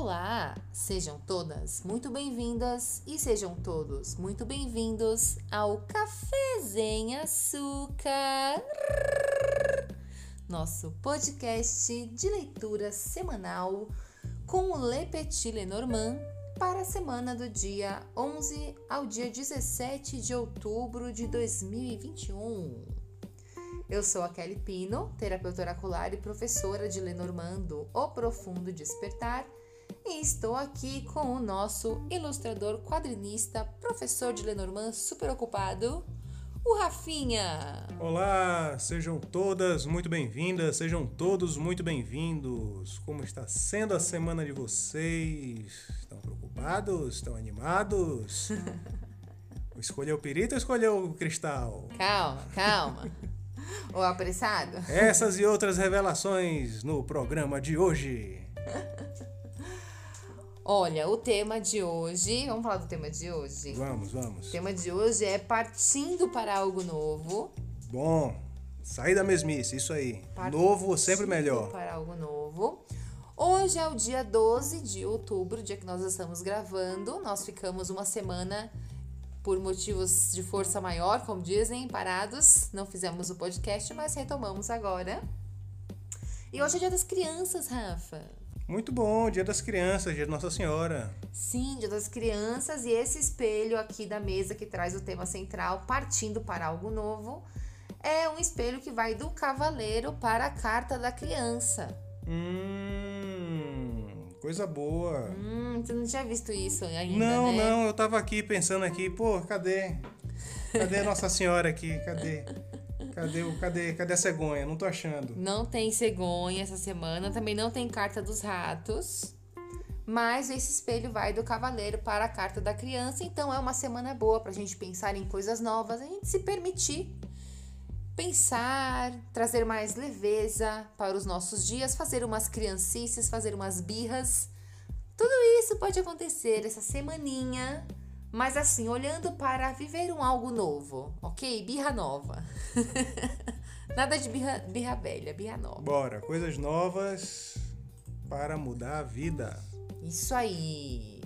Olá, sejam todas muito bem-vindas e sejam todos muito bem-vindos ao Café Sem Açúcar, nosso podcast de leitura semanal com o Le Petit Lenormand para a semana do dia 11 ao dia 17 de outubro de 2021. Eu sou a Kelly Pino, terapeuta oracular e professora de Lenormand do O Profundo Despertar e estou aqui com o nosso ilustrador, quadrinista, professor de Lenormand super ocupado, o Rafinha. Olá, sejam todas muito bem-vindas, sejam todos muito bem-vindos. Como está sendo a semana de vocês? Estão preocupados? Estão animados? escolheu o perito ou escolheu o cristal? Calma, calma. o apressado? Essas e outras revelações no programa de hoje. Olha, o tema de hoje. Vamos falar do tema de hoje? Vamos, vamos. O tema de hoje é partindo para algo novo. Bom, sair da mesmice, isso aí. Partindo novo sempre melhor. Para algo novo. Hoje é o dia 12 de outubro, dia que nós estamos gravando. Nós ficamos uma semana por motivos de força maior, como dizem, parados. Não fizemos o podcast, mas retomamos agora. E hoje é dia das crianças, Rafa. Muito bom, Dia das Crianças, Dia de Nossa Senhora. Sim, Dia das Crianças e esse espelho aqui da mesa que traz o tema central, partindo para algo novo, é um espelho que vai do cavaleiro para a carta da criança. Hum, coisa boa. Hum, você não tinha visto isso ainda, Não, né? não, eu tava aqui pensando aqui, pô, cadê? Cadê Nossa Senhora aqui? Cadê? Cadê, o, cadê, cadê a cegonha? Não tô achando. Não tem cegonha essa semana, também não tem carta dos ratos. Mas esse espelho vai do cavaleiro para a carta da criança, então é uma semana boa para a gente pensar em coisas novas, a gente se permitir pensar, trazer mais leveza para os nossos dias, fazer umas criancices, fazer umas birras. Tudo isso pode acontecer essa semaninha mas assim, olhando para viver um algo novo, ok? Birra nova. Nada de birra, birra velha, birra nova. Bora, coisas novas para mudar a vida. Isso aí.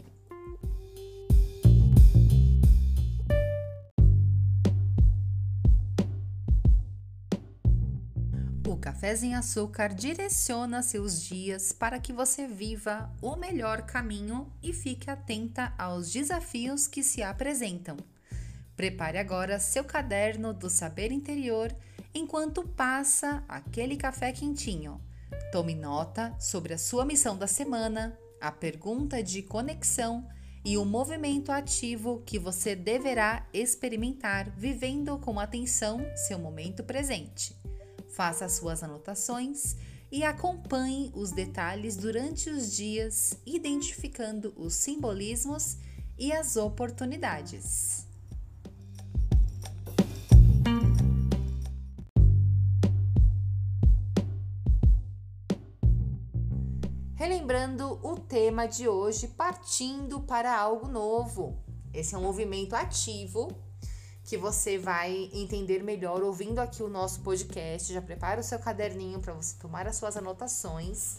O Cafés em Açúcar direciona seus dias para que você viva o melhor caminho e fique atenta aos desafios que se apresentam. Prepare agora seu caderno do saber interior enquanto passa aquele café quentinho. Tome nota sobre a sua missão da semana, a pergunta de conexão e o movimento ativo que você deverá experimentar vivendo com atenção seu momento presente. Faça suas anotações e acompanhe os detalhes durante os dias, identificando os simbolismos e as oportunidades. Relembrando o tema de hoje, partindo para algo novo. Esse é um movimento ativo que você vai entender melhor ouvindo aqui o nosso podcast. Já prepara o seu caderninho para você tomar as suas anotações.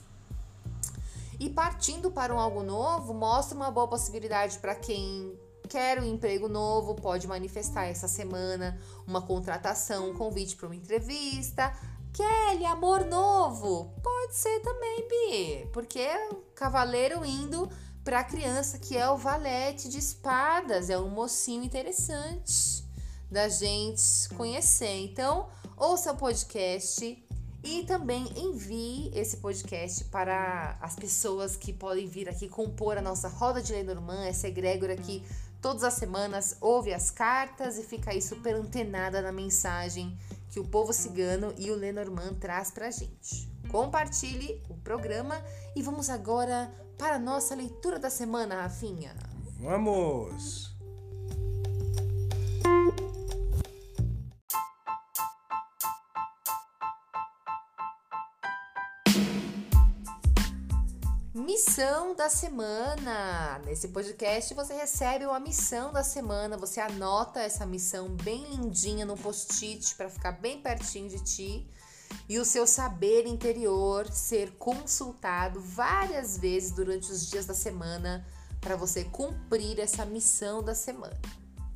E partindo para um algo novo, mostra uma boa possibilidade para quem quer um emprego novo, pode manifestar essa semana uma contratação, um convite para uma entrevista. Kelly, amor novo? Pode ser também, Bi, porque é o cavaleiro indo para a criança que é o valete de espadas, é um mocinho interessante da gente conhecer. Então, ouça o podcast e também envie esse podcast para as pessoas que podem vir aqui compor a nossa roda de Lenormand, essa egrégora que todas as semanas ouve as cartas e fica aí super antenada na mensagem que o povo cigano e o Lenormand traz pra gente. Compartilhe o programa e vamos agora para a nossa leitura da semana, Rafinha. Vamos! Missão da semana. Nesse podcast você recebe uma missão da semana, você anota essa missão bem lindinha no post-it para ficar bem pertinho de ti. e o seu saber interior ser consultado várias vezes durante os dias da semana para você cumprir essa missão da semana.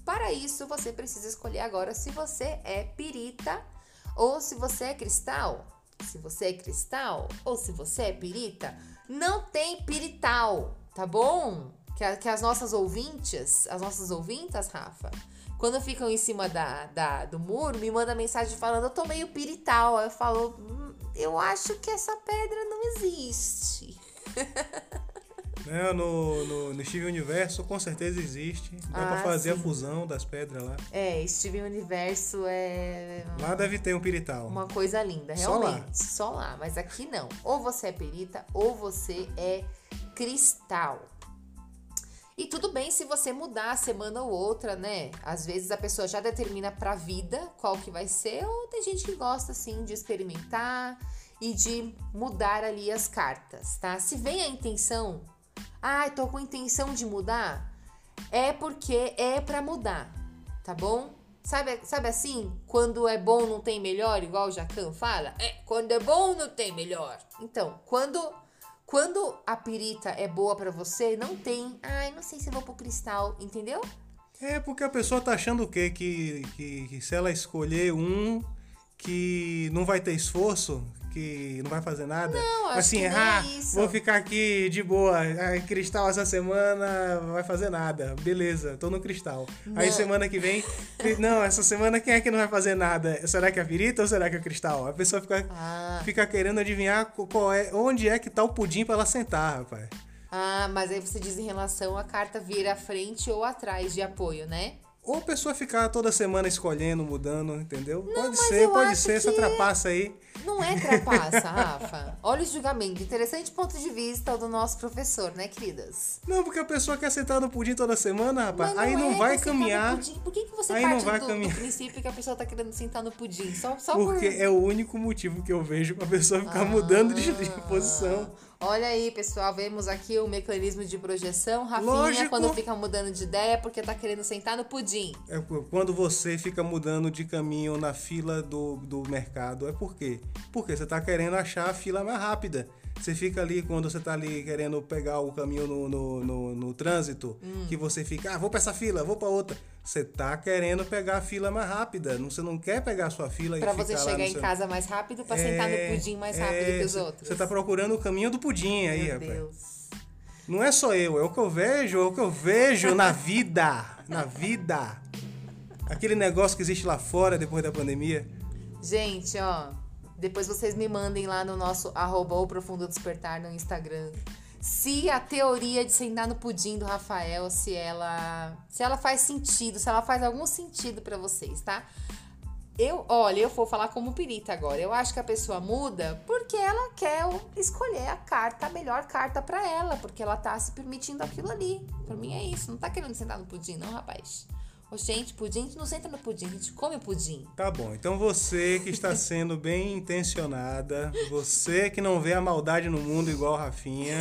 Para isso, você precisa escolher agora se você é pirita ou se você é cristal. Se você é cristal ou se você é pirita, não tem pirital, tá bom? Que, que as nossas ouvintes, as nossas ouvintas, Rafa, quando ficam em cima da, da, do muro, me manda mensagem falando: Eu tô meio pirital. Aí eu falo: hum, Eu acho que essa pedra não existe. É, no, no, no Steven Universo com certeza existe. Dá ah, pra fazer sim. a fusão das pedras lá. É, Steven Universo é. Lá deve ter um pirital. Uma coisa linda, realmente. Só lá. Só lá. Mas aqui não. Ou você é perita ou você é cristal. E tudo bem se você mudar a semana ou outra, né? Às vezes a pessoa já determina pra vida qual que vai ser, ou tem gente que gosta assim de experimentar e de mudar ali as cartas, tá? Se vem a intenção, ah, tô com intenção de mudar, é porque é para mudar, tá bom? Sabe, sabe assim, quando é bom não tem melhor, igual o Jacan fala? É, quando é bom não tem melhor. Então, quando quando a pirita é boa para você, não tem. Ai, não sei se vou pro cristal, entendeu? É porque a pessoa tá achando o quê? Que, que, que se ela escolher um que não vai ter esforço, que não vai fazer nada. Não, acho assim, que ah, é isso. vou ficar aqui de boa. Ah, cristal essa semana não vai fazer nada. Beleza, tô no cristal. Não. Aí semana que vem, não, essa semana quem é que não vai fazer nada? Será que é a pirita ou será que é o cristal? A pessoa fica, ah. fica querendo adivinhar qual é, onde é que tá o pudim para ela sentar, rapaz. Ah, mas aí você diz em relação à carta vir à frente ou atrás de apoio, né? Ou a pessoa ficar toda semana escolhendo, mudando, entendeu? Não, pode ser, pode ser, essa trapaça aí. Não é trapaça, Rafa. Olha o julgamento. Interessante ponto de vista do nosso professor, né, queridas? Não, porque a pessoa quer sentar no pudim toda semana, rapaz. Não aí não é vai caminhar. Por que, que você aí parte não vai do, caminhar. do princípio que a pessoa tá querendo sentar no pudim? Só, só porque por... é o único motivo que eu vejo pra pessoa ficar ah. mudando de, de posição. Olha aí, pessoal, vemos aqui o mecanismo de projeção. Rafinha, Lógico. quando fica mudando de ideia, é porque tá querendo sentar no pudim. É quando você fica mudando de caminho na fila do, do mercado, é por quê? Porque você tá querendo achar a fila mais rápida. Você fica ali, quando você tá ali querendo pegar o caminho no, no, no, no trânsito, hum. que você fica, ah, vou pra essa fila, vou pra outra. Você tá querendo pegar a fila mais rápida. Você não quer pegar a sua fila pra e você chegar em seu... casa mais rápido pra é, sentar no é, pudim mais rápido é, que os outros. Você tá procurando o caminho do pudim aí, Meu rapaz. Deus. Não é só eu, é o que eu vejo, é o que eu vejo na vida. Na vida. Aquele negócio que existe lá fora depois da pandemia. Gente, ó. Depois vocês me mandem lá no nosso arroba o Profundo Despertar no Instagram. Se a teoria de sentar no pudim do Rafael, se ela, se ela faz sentido, se ela faz algum sentido para vocês, tá? Eu, olha, eu vou falar como perita agora. Eu acho que a pessoa muda porque ela quer escolher a carta, a melhor carta para ela, porque ela tá se permitindo aquilo ali. Por mim é isso. Não tá querendo sentar no pudim, não, rapaz. Ô, gente, pudim, a gente não senta no pudim, a gente come pudim. Tá bom, então você que está sendo bem intencionada, você que não vê a maldade no mundo igual a Rafinha,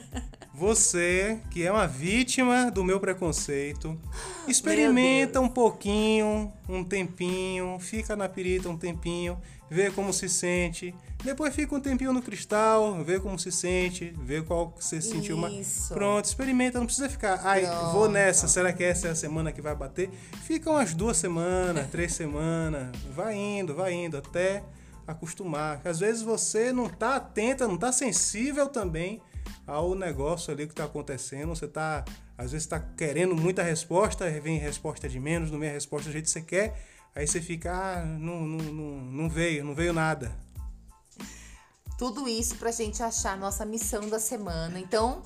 você que é uma vítima do meu preconceito, experimenta um pouquinho, um tempinho, fica na pirita um tempinho, vê como se sente. Depois fica um tempinho no cristal, vê como se sente, vê qual você sentiu mais. Pronto, experimenta, não precisa ficar. Ai, Pronto. vou nessa, será que essa é a semana que vai bater? Fica umas duas semanas, três semanas, vai indo, vai indo, até acostumar. Às vezes você não tá atenta, não tá sensível também ao negócio ali que tá acontecendo. Você tá, às vezes tá querendo muita resposta, vem resposta de menos, não vem a resposta do jeito que você quer. Aí você fica, ah, não, não, não, não veio, não veio nada. Tudo isso pra gente achar a nossa missão da semana. Então,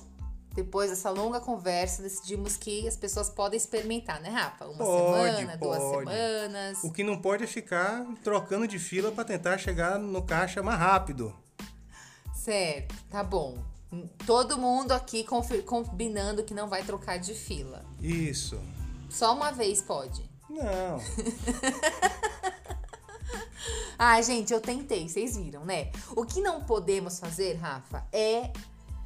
depois dessa longa conversa, decidimos que as pessoas podem experimentar, né, Rafa? Uma pode, semana, pode. duas semanas. O que não pode é ficar trocando de fila para tentar chegar no caixa mais rápido. Certo, tá bom. Todo mundo aqui combinando que não vai trocar de fila. Isso. Só uma vez pode. Não. Ai, gente, eu tentei, vocês viram, né? O que não podemos fazer, Rafa, é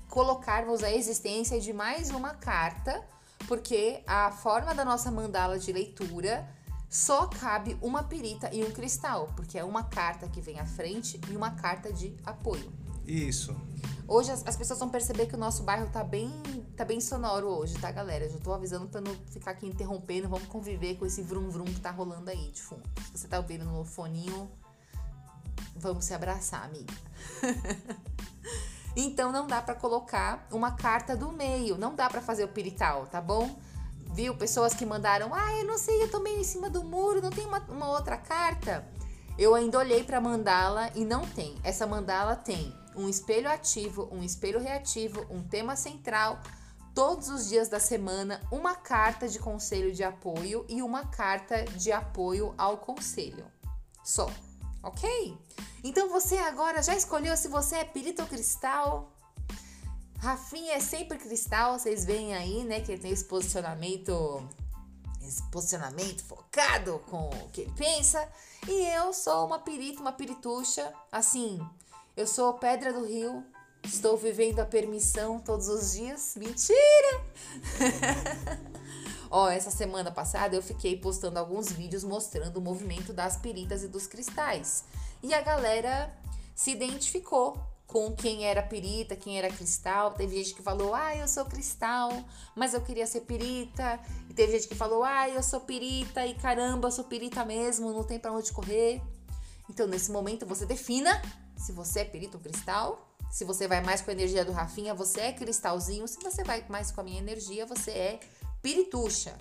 colocarmos a existência de mais uma carta, porque a forma da nossa mandala de leitura só cabe uma pirita e um cristal, porque é uma carta que vem à frente e uma carta de apoio. Isso. Hoje as, as pessoas vão perceber que o nosso bairro tá bem, tá bem sonoro hoje, tá, galera? Já tô avisando pra não ficar aqui interrompendo, vamos conviver com esse vrum vrum que tá rolando aí de fundo. Se você tá ouvindo no foninho, vamos se abraçar, amiga. então não dá para colocar uma carta do meio, não dá para fazer o pirital, tá bom? Viu? Pessoas que mandaram, ah, eu não sei, eu tô meio em cima do muro, não tem uma, uma outra carta? Eu ainda olhei para mandala e não tem. Essa mandala tem um espelho ativo, um espelho reativo, um tema central, todos os dias da semana, uma carta de conselho de apoio e uma carta de apoio ao conselho. Só, ok? Então você agora já escolheu se você é pirito ou cristal? Rafinha é sempre cristal, vocês veem aí, né, que ele tem esse posicionamento, esse posicionamento focado com o que ele pensa. E eu sou uma pirita, uma pirituxa, assim, eu sou pedra do rio, estou vivendo a permissão todos os dias. Mentira! Ó, essa semana passada eu fiquei postando alguns vídeos mostrando o movimento das piritas e dos cristais. E a galera se identificou com quem era pirita, quem era cristal. Teve gente que falou, ah, eu sou cristal, mas eu queria ser pirita. E teve gente que falou, ah, eu sou pirita e caramba, eu sou pirita mesmo, não tem pra onde correr. Então, nesse momento, você defina se você é pirita ou cristal. Se você vai mais com a energia do Rafinha, você é cristalzinho. Se você vai mais com a minha energia, você é pirituxa.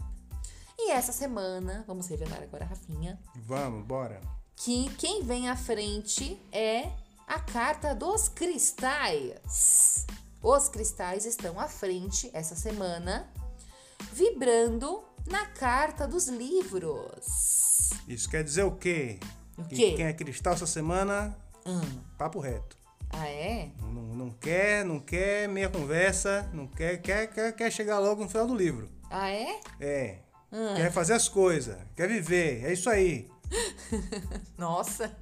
E essa semana, vamos revelar agora a Rafinha. Vamos, bora. Que quem vem à frente é a carta dos cristais. Os cristais estão à frente essa semana, vibrando na carta dos livros. Isso quer dizer o quê? O Que quê? Quem é cristal essa semana, Hum. papo reto. Ah, é? Não, não quer, não quer meia conversa, não quer, quer, quer, quer chegar logo no final do livro. Ah, é? É. Hum. Quer fazer as coisas, quer viver, é isso aí. Nossa!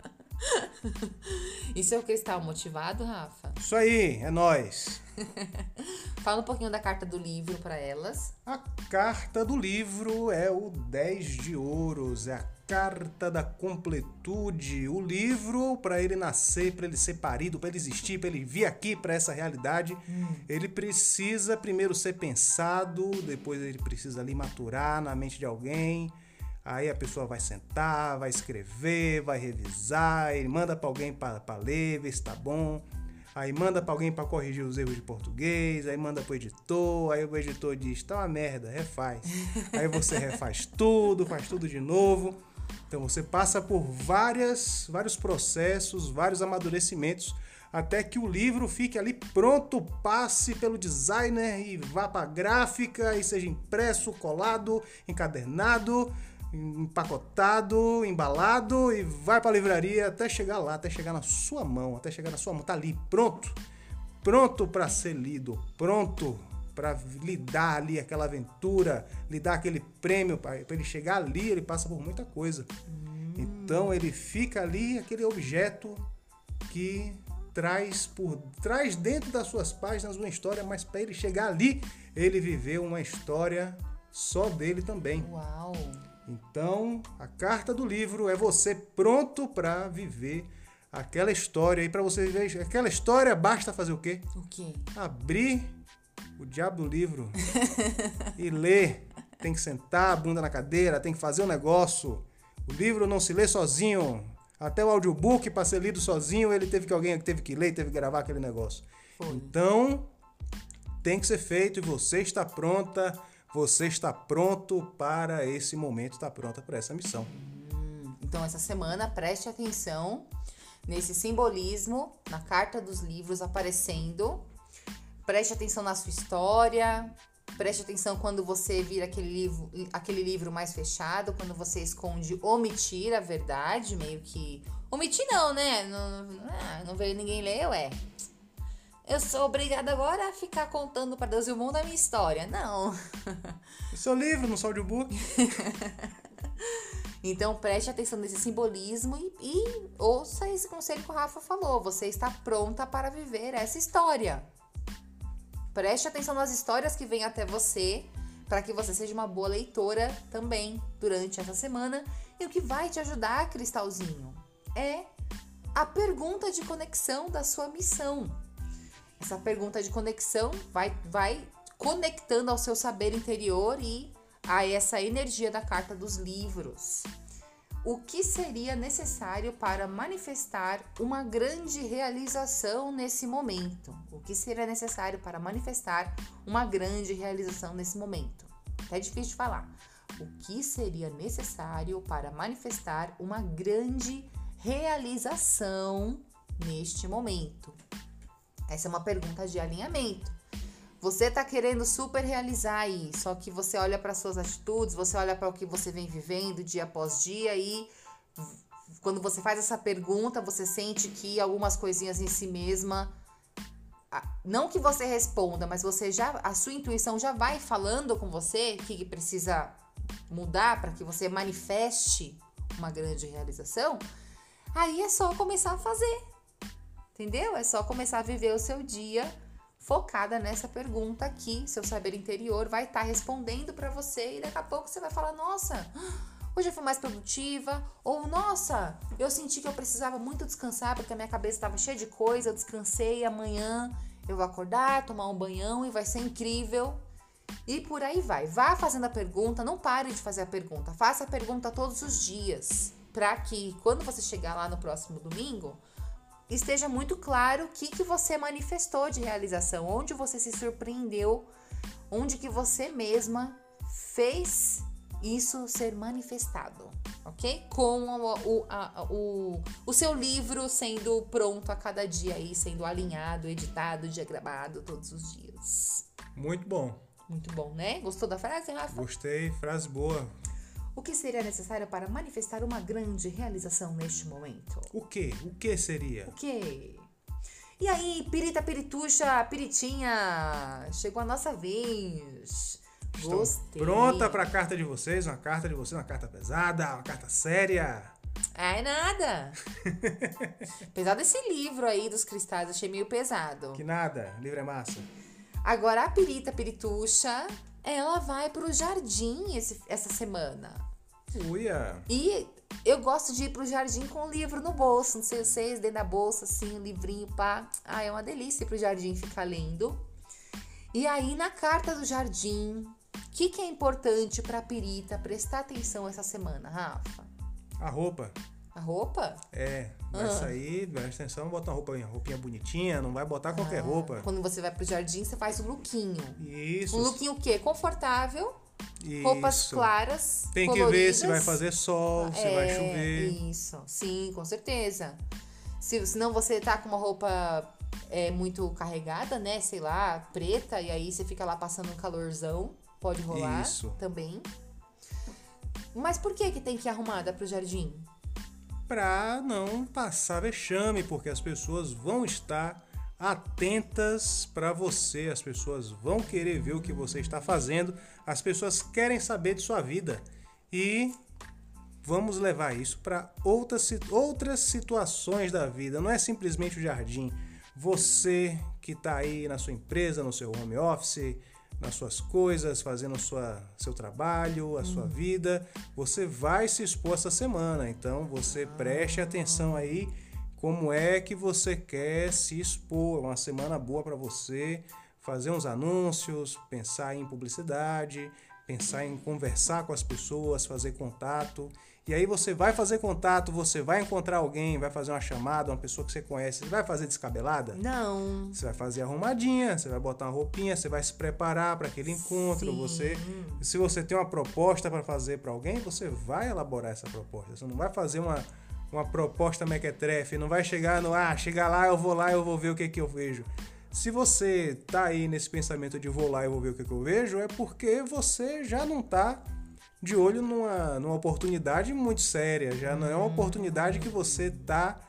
Isso é o cristal motivado, Rafa? Isso aí, é nós. Fala um pouquinho da carta do livro para elas. A carta do livro é o 10 de ouros, é a carta da completude. O livro, para ele nascer, para ele ser parido, para ele existir, para ele vir aqui para essa realidade, ele precisa primeiro ser pensado, depois ele precisa ali maturar na mente de alguém. Aí a pessoa vai sentar, vai escrever, vai revisar, ele manda para alguém para ler, ver se tá bom. Aí manda para alguém para corrigir os erros de português, aí manda pro editor, aí o editor diz: "Tá uma merda, refaz". Aí você refaz tudo, faz tudo de novo. Então você passa por várias, vários processos, vários amadurecimentos até que o livro fique ali pronto, passe pelo designer e vá para gráfica e seja impresso, colado, encadernado, empacotado, embalado e vai para a livraria até chegar lá, até chegar na sua mão, até chegar na sua mão, tá ali pronto, pronto para ser lido, pronto para lhe dar ali aquela aventura, lhe dar aquele prêmio para ele chegar ali, ele passa por muita coisa. Então ele fica ali aquele objeto que traz por traz dentro das suas páginas uma história, mas para ele chegar ali, ele viveu uma história só dele também. Uau! Então, a carta do livro é você pronto para viver aquela história. E para você viver aquela história, basta fazer o quê? O quê? Abrir o diabo do livro e ler. Tem que sentar a bunda na cadeira, tem que fazer o negócio. O livro não se lê sozinho. Até o audiobook, para ser lido sozinho, ele teve que alguém teve que ler, teve que gravar aquele negócio. Foi. Então, tem que ser feito e você está pronta, você está pronto para esse momento, está pronta para essa missão. Então, essa semana, preste atenção nesse simbolismo, na carta dos livros aparecendo. Preste atenção na sua história. Preste atenção quando você vira aquele livro, aquele livro mais fechado, quando você esconde omitir a verdade, meio que. Omitir não, né? Não, ah, não veio ninguém ler, ué. Eu sou obrigada agora a ficar contando para Deus e o mundo a minha história. Não. O seu livro, no seu audiobook. Então preste atenção nesse simbolismo e, e ouça esse conselho que o Rafa falou. Você está pronta para viver essa história. Preste atenção nas histórias que vêm até você. para que você seja uma boa leitora também durante essa semana. E o que vai te ajudar, Cristalzinho, é a pergunta de conexão da sua missão. Essa pergunta de conexão vai, vai conectando ao seu saber interior e a essa energia da carta dos livros. O que seria necessário para manifestar uma grande realização nesse momento? O que seria necessário para manifestar uma grande realização nesse momento? É difícil de falar. O que seria necessário para manifestar uma grande realização neste momento? Essa é uma pergunta de alinhamento. Você tá querendo super realizar aí, só que você olha para suas atitudes, você olha para o que você vem vivendo dia após dia e quando você faz essa pergunta, você sente que algumas coisinhas em si mesma não que você responda, mas você já a sua intuição já vai falando com você que precisa mudar para que você manifeste uma grande realização. Aí é só começar a fazer. Entendeu? É só começar a viver o seu dia focada nessa pergunta aqui. Seu saber interior vai estar tá respondendo para você e daqui a pouco você vai falar: "Nossa, hoje eu fui mais produtiva", ou "Nossa, eu senti que eu precisava muito descansar porque a minha cabeça estava cheia de coisa, eu descansei, amanhã eu vou acordar, tomar um banhão e vai ser incrível". E por aí vai. Vá fazendo a pergunta, não pare de fazer a pergunta. Faça a pergunta todos os dias, para que quando você chegar lá no próximo domingo, esteja muito claro o que, que você manifestou de realização, onde você se surpreendeu, onde que você mesma fez isso ser manifestado, ok? Com o, o, a, o, o seu livro sendo pronto a cada dia aí, sendo alinhado, editado, diagramado todos os dias. Muito bom. Muito bom, né? Gostou da frase, Rafa? Gostei, frase boa. O que seria necessário para manifestar uma grande realização neste momento? O que? O que seria? O que? E aí, pirita, pirituxa, piritinha, chegou a nossa vez. Estou Gostei. pronta para a carta de vocês, uma carta de vocês, uma carta pesada, uma carta séria. É nada. pesado esse livro aí dos cristais, achei meio pesado. Que nada, o livro é massa. Agora a pirita pirituxa, ela vai pro jardim esse, essa semana. Uia. E eu gosto de ir pro jardim com o livro no bolso, não sei vocês, dentro da bolsa, assim, um livrinho, pá. Ah, é uma delícia ir pro jardim ficar lendo. E aí, na carta do jardim, o que, que é importante pra perita prestar atenção essa semana, Rafa? A roupa. A roupa? É, vai ah. sair, presta atenção, bota uma roupa, uma roupinha bonitinha, não vai botar qualquer ah, roupa. Quando você vai pro jardim, você faz um lookinho. Isso. Um lookinho o quê? Confortável, isso. roupas claras, Tem coloridas. que ver se vai fazer sol, se é, vai chover. Isso, sim, com certeza. Se, senão você tá com uma roupa é, muito carregada, né? Sei lá, preta, e aí você fica lá passando um calorzão. Pode rolar isso. também. Mas por que que tem que ir arrumada pro jardim? Para não passar vexame, porque as pessoas vão estar atentas para você, as pessoas vão querer ver o que você está fazendo, as pessoas querem saber de sua vida e vamos levar isso para outras, outras situações da vida. Não é simplesmente o jardim. Você que está aí na sua empresa, no seu home office, nas suas coisas, fazendo sua, seu trabalho, a hum. sua vida, você vai se expor essa semana. Então você preste atenção aí como é que você quer se expor. É uma semana boa para você fazer uns anúncios, pensar em publicidade, pensar em conversar com as pessoas, fazer contato. E aí você vai fazer contato, você vai encontrar alguém, vai fazer uma chamada, uma pessoa que você conhece, você vai fazer descabelada? Não. Você vai fazer arrumadinha, você vai botar uma roupinha, você vai se preparar para aquele encontro, Sim. você se você tem uma proposta para fazer para alguém, você vai elaborar essa proposta. Você não vai fazer uma uma proposta mequetrefe, não vai chegar no ah, chegar lá, eu vou lá, eu vou ver o que que eu vejo. Se você tá aí nesse pensamento de vou lá e vou ver o que, que eu vejo, é porque você já não tá de olho numa, numa oportunidade muito séria. Já não é uma oportunidade que você tá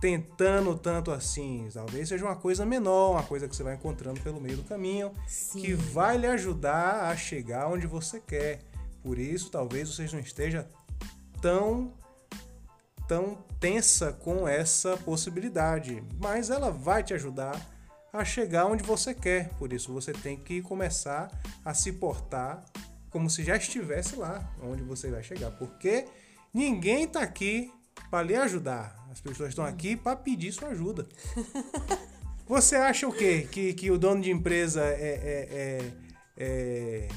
tentando tanto assim. Talvez seja uma coisa menor, uma coisa que você vai encontrando pelo meio do caminho, Sim. que vai lhe ajudar a chegar onde você quer. Por isso, talvez você não esteja tão tão tensa com essa possibilidade, mas ela vai te ajudar a chegar onde você quer. Por isso você tem que começar a se portar como se já estivesse lá onde você vai chegar, porque ninguém está aqui para lhe ajudar. As pessoas estão aqui para pedir sua ajuda. Você acha o quê? Que, que o dono de empresa é, é, é, é,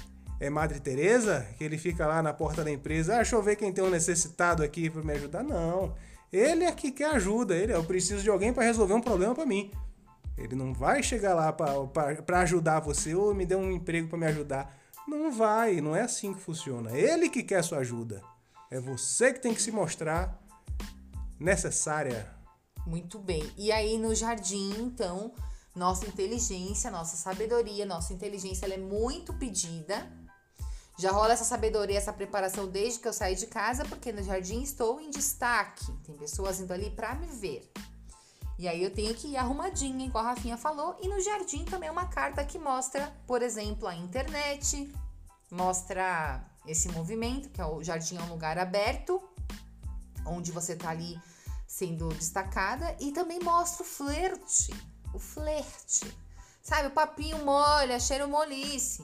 é Madre Teresa? Que ele fica lá na porta da empresa, ah, deixa eu ver quem tem um necessitado aqui para me ajudar? Não. Ele é que quer ajuda, ele, eu preciso de alguém para resolver um problema para mim. Ele não vai chegar lá para ajudar você ou me dê um emprego para me ajudar. Não vai, não é assim que funciona. Ele que quer sua ajuda. É você que tem que se mostrar necessária. Muito bem. E aí no jardim, então, nossa inteligência, nossa sabedoria, nossa inteligência ela é muito pedida. Já rola essa sabedoria, essa preparação desde que eu saí de casa, porque no jardim estou em destaque. Tem pessoas indo ali para me ver. E aí eu tenho que ir arrumadinha, igual a Rafinha falou. E no jardim também é uma carta que mostra, por exemplo, a internet, mostra esse movimento, que é o jardim é um lugar aberto, onde você tá ali sendo destacada, e também mostra o flerte, o flerte. Sabe, o papinho molha, cheiro molice.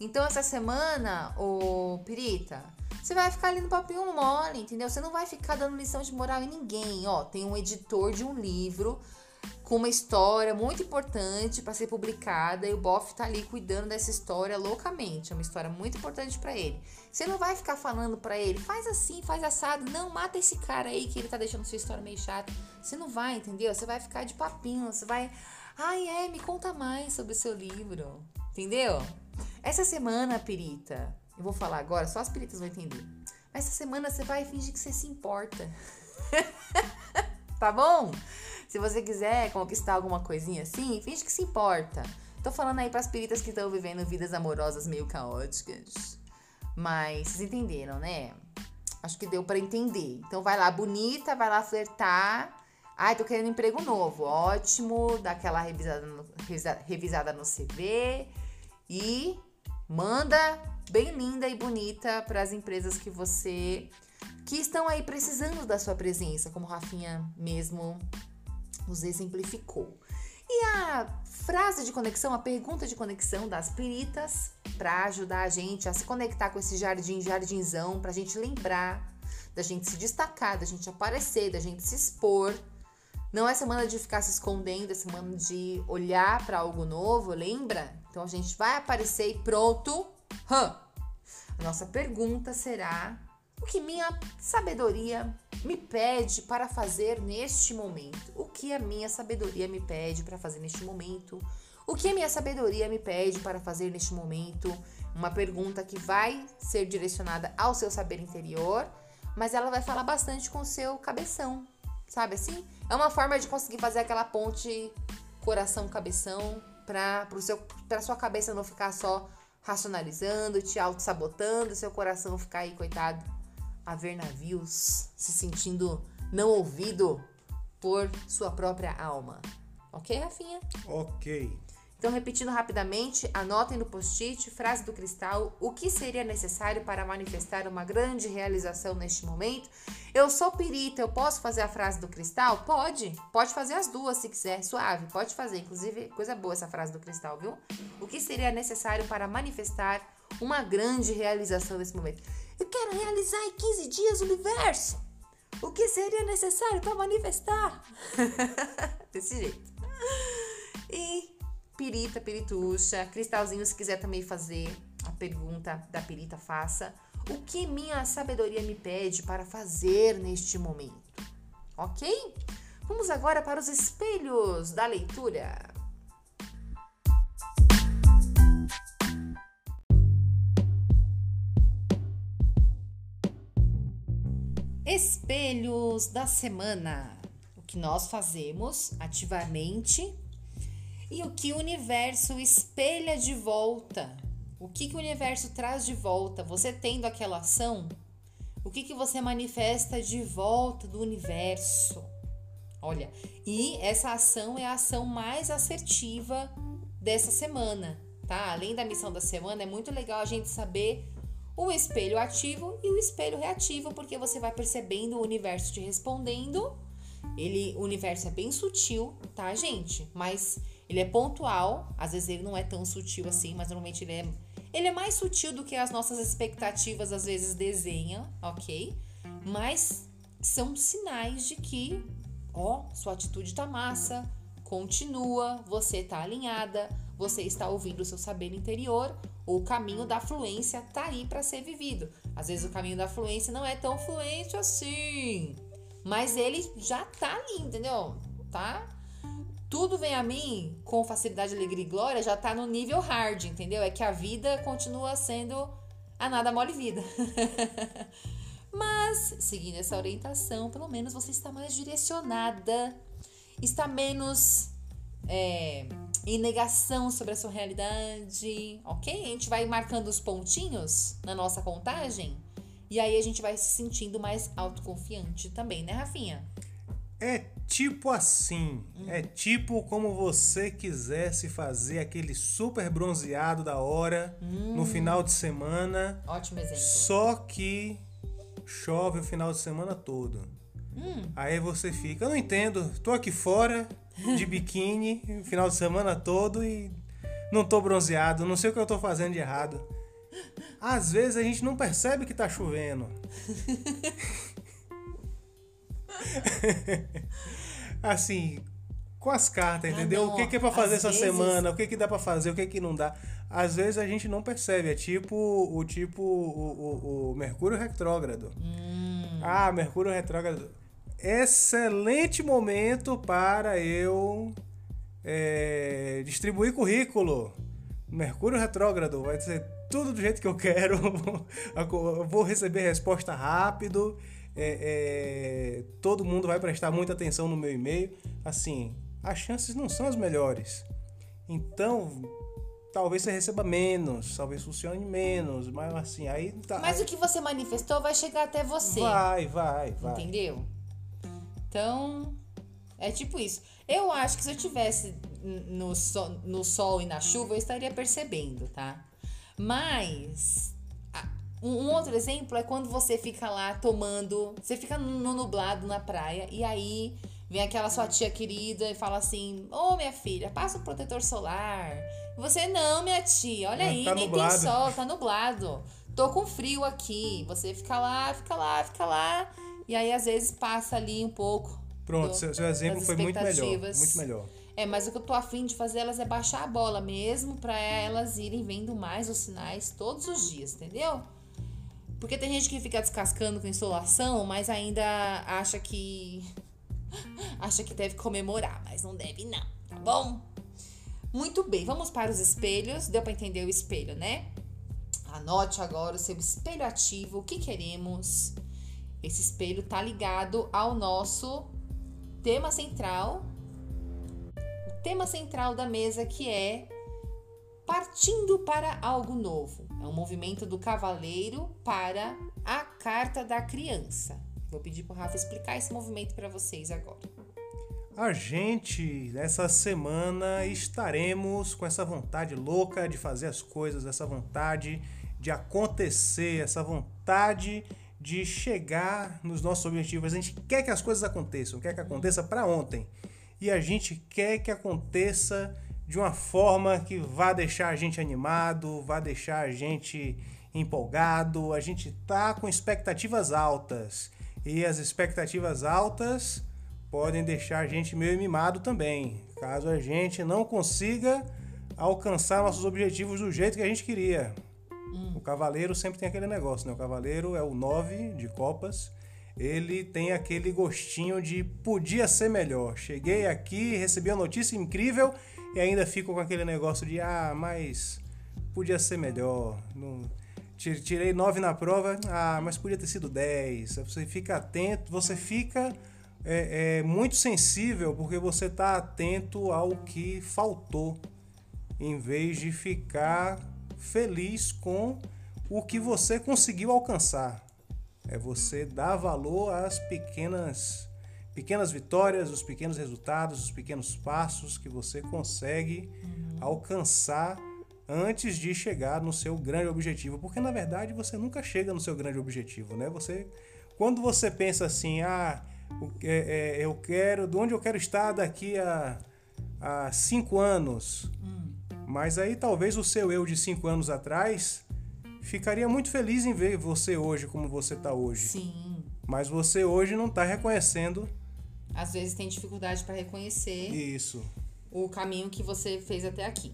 Então essa semana, ô Pirita, você vai ficar ali no papinho mole, entendeu? Você não vai ficar dando lição de moral em ninguém. Ó, tem um editor de um livro com uma história muito importante para ser publicada e o Boff tá ali cuidando dessa história loucamente. É uma história muito importante para ele. Você não vai ficar falando para ele, faz assim, faz assado, não mata esse cara aí que ele tá deixando sua história meio chata. Você não vai, entendeu? Você vai ficar de papinho, você vai, ai é, me conta mais sobre o seu livro, entendeu? Essa semana, Pirita, eu vou falar agora, só as peritas vão entender. Essa semana você vai fingir que você se importa. tá bom? Se você quiser conquistar alguma coisinha assim, finge que se importa. Tô falando aí para as peritas que estão vivendo vidas amorosas meio caóticas. Mas vocês entenderam, né? Acho que deu para entender. Então vai lá, bonita, vai lá flertar. Ai, tô querendo emprego novo. Ótimo, dá aquela revisada no, revisada no CV e manda bem linda e bonita para as empresas que você que estão aí precisando da sua presença, como Rafinha mesmo nos exemplificou. E a frase de conexão, a pergunta de conexão das peritas para ajudar a gente a se conectar com esse jardim, jardinzão, para a gente lembrar da gente se destacar, da gente aparecer, da gente se expor. Não é semana de ficar se escondendo, é semana de olhar para algo novo, lembra? Então a gente vai aparecer e pronto. A nossa pergunta será: o que minha sabedoria me pede para fazer neste momento? O que a minha sabedoria me pede para fazer neste momento? O que a minha sabedoria me pede para fazer neste momento? Uma pergunta que vai ser direcionada ao seu saber interior, mas ela vai falar bastante com o seu cabeção, sabe assim? É uma forma de conseguir fazer aquela ponte coração-cabeção para sua cabeça não ficar só racionalizando, te auto-sabotando, seu coração ficar aí, coitado, a ver navios, se sentindo não ouvido por sua própria alma. Ok, Rafinha? Ok. Então, repetindo rapidamente, anotem no post-it, frase do cristal, o que seria necessário para manifestar uma grande realização neste momento. Eu sou perita, eu posso fazer a frase do cristal? Pode, pode fazer as duas se quiser, suave, pode fazer. Inclusive, coisa boa essa frase do cristal, viu? O que seria necessário para manifestar uma grande realização nesse momento? Eu quero realizar em 15 dias o universo. O que seria necessário para manifestar? Desse jeito. E pirita, pirituxa, cristalzinho, se quiser também fazer a pergunta da pirita, faça. O que minha sabedoria me pede para fazer neste momento? Ok? Vamos agora para os espelhos da leitura. Espelhos da semana. O que nós fazemos ativamente e o que o universo espelha de volta. O que, que o universo traz de volta? Você tendo aquela ação, o que, que você manifesta de volta do universo? Olha, e essa ação é a ação mais assertiva dessa semana, tá? Além da missão da semana, é muito legal a gente saber o espelho ativo e o espelho reativo, porque você vai percebendo o universo te respondendo. Ele, o universo é bem sutil, tá, gente? Mas Ele é pontual, às vezes ele não é tão sutil assim, mas normalmente ele é ele é mais sutil do que as nossas expectativas às vezes desenham, ok? Mas são sinais de que, ó, sua atitude tá massa, continua, você tá alinhada, você está ouvindo o seu saber interior, o caminho da fluência tá aí para ser vivido. Às vezes o caminho da fluência não é tão fluente assim, mas ele já tá ali, entendeu? Tá tudo vem a mim com facilidade, alegria e glória, já tá no nível hard, entendeu? É que a vida continua sendo a nada mole vida. Mas, seguindo essa orientação, pelo menos você está mais direcionada, está menos é, em negação sobre a sua realidade, ok? A gente vai marcando os pontinhos na nossa contagem e aí a gente vai se sentindo mais autoconfiante também, né, Rafinha? É tipo assim, hum. é tipo como você quisesse fazer aquele super bronzeado da hora hum. no final de semana. Ótimo exemplo. Só que chove o final de semana todo. Hum. Aí você fica, eu não entendo, tô aqui fora de biquíni o final de semana todo e não tô bronzeado, não sei o que eu tô fazendo de errado. Às vezes a gente não percebe que tá chovendo. assim, com as cartas, entendeu? não, o que, que é pra fazer essa vezes... semana, o que, que dá pra fazer, o que, que não dá. Às vezes a gente não percebe, é tipo o tipo o, o, o Mercúrio retrógrado. Hum. Ah, Mercúrio retrógrado. Excelente momento para eu é, distribuir currículo. Mercúrio retrógrado vai ser tudo do jeito que eu quero. eu vou receber resposta rápido é, é, todo mundo vai prestar muita atenção no meu e-mail. Assim, as chances não são as melhores. Então, talvez você receba menos, talvez funcione menos, mas assim, aí tá. Mas o que você manifestou vai chegar até você. Vai, vai, vai. Entendeu? Então, é tipo isso. Eu acho que se eu tivesse no sol, no sol e na chuva, eu estaria percebendo, tá? Mas um, outro exemplo é quando você fica lá tomando, você fica no nublado na praia e aí vem aquela sua tia querida e fala assim: Ô oh, minha filha, passa o protetor solar. E você, não, minha tia, olha aí, tá nem nublado. tem sol, tá nublado. Tô com frio aqui. Você fica lá, fica lá, fica lá. E aí às vezes passa ali um pouco. Pronto, do, seu, seu exemplo foi muito melhor. Muito melhor. É, mas o que eu tô afim de fazer elas é baixar a bola mesmo, para elas irem vendo mais os sinais todos os dias, entendeu? Porque tem gente que fica descascando com insolação, mas ainda acha que. acha que deve comemorar, mas não deve, não, tá bom? Muito bem, vamos para os espelhos. Deu para entender o espelho, né? Anote agora o seu espelho ativo, o que queremos. Esse espelho tá ligado ao nosso tema central. O tema central da mesa que é partindo para algo novo. É um movimento do cavaleiro para a carta da criança. Vou pedir para o Rafa explicar esse movimento para vocês agora. A gente, nessa semana, estaremos com essa vontade louca de fazer as coisas, essa vontade de acontecer, essa vontade de chegar nos nossos objetivos. A gente quer que as coisas aconteçam, quer que aconteça para ontem. E a gente quer que aconteça de uma forma que vá deixar a gente animado, vá deixar a gente empolgado. A gente tá com expectativas altas e as expectativas altas podem deixar a gente meio mimado também, caso a gente não consiga alcançar nossos objetivos do jeito que a gente queria. Hum. O cavaleiro sempre tem aquele negócio, né? O cavaleiro é o nove de copas. Ele tem aquele gostinho de podia ser melhor. Cheguei aqui, recebi uma notícia incrível e ainda fico com aquele negócio de ah, mas podia ser melhor. Não, tirei 9 na prova, ah, mas podia ter sido 10. Você fica atento, você fica é, é, muito sensível porque você está atento ao que faltou, em vez de ficar feliz com o que você conseguiu alcançar. É você dar valor às pequenas pequenas vitórias, os pequenos resultados, os pequenos passos que você consegue uhum. alcançar antes de chegar no seu grande objetivo, porque na verdade você nunca chega no seu grande objetivo, né? Você, quando você pensa assim, ah, é, é, eu quero, de onde eu quero estar daqui a há cinco anos. Hum. Mas aí talvez o seu eu de cinco anos atrás ficaria muito feliz em ver você hoje como você está hoje. Sim. Mas você hoje não está reconhecendo Às vezes tem dificuldade para reconhecer isso. o caminho que você fez até aqui.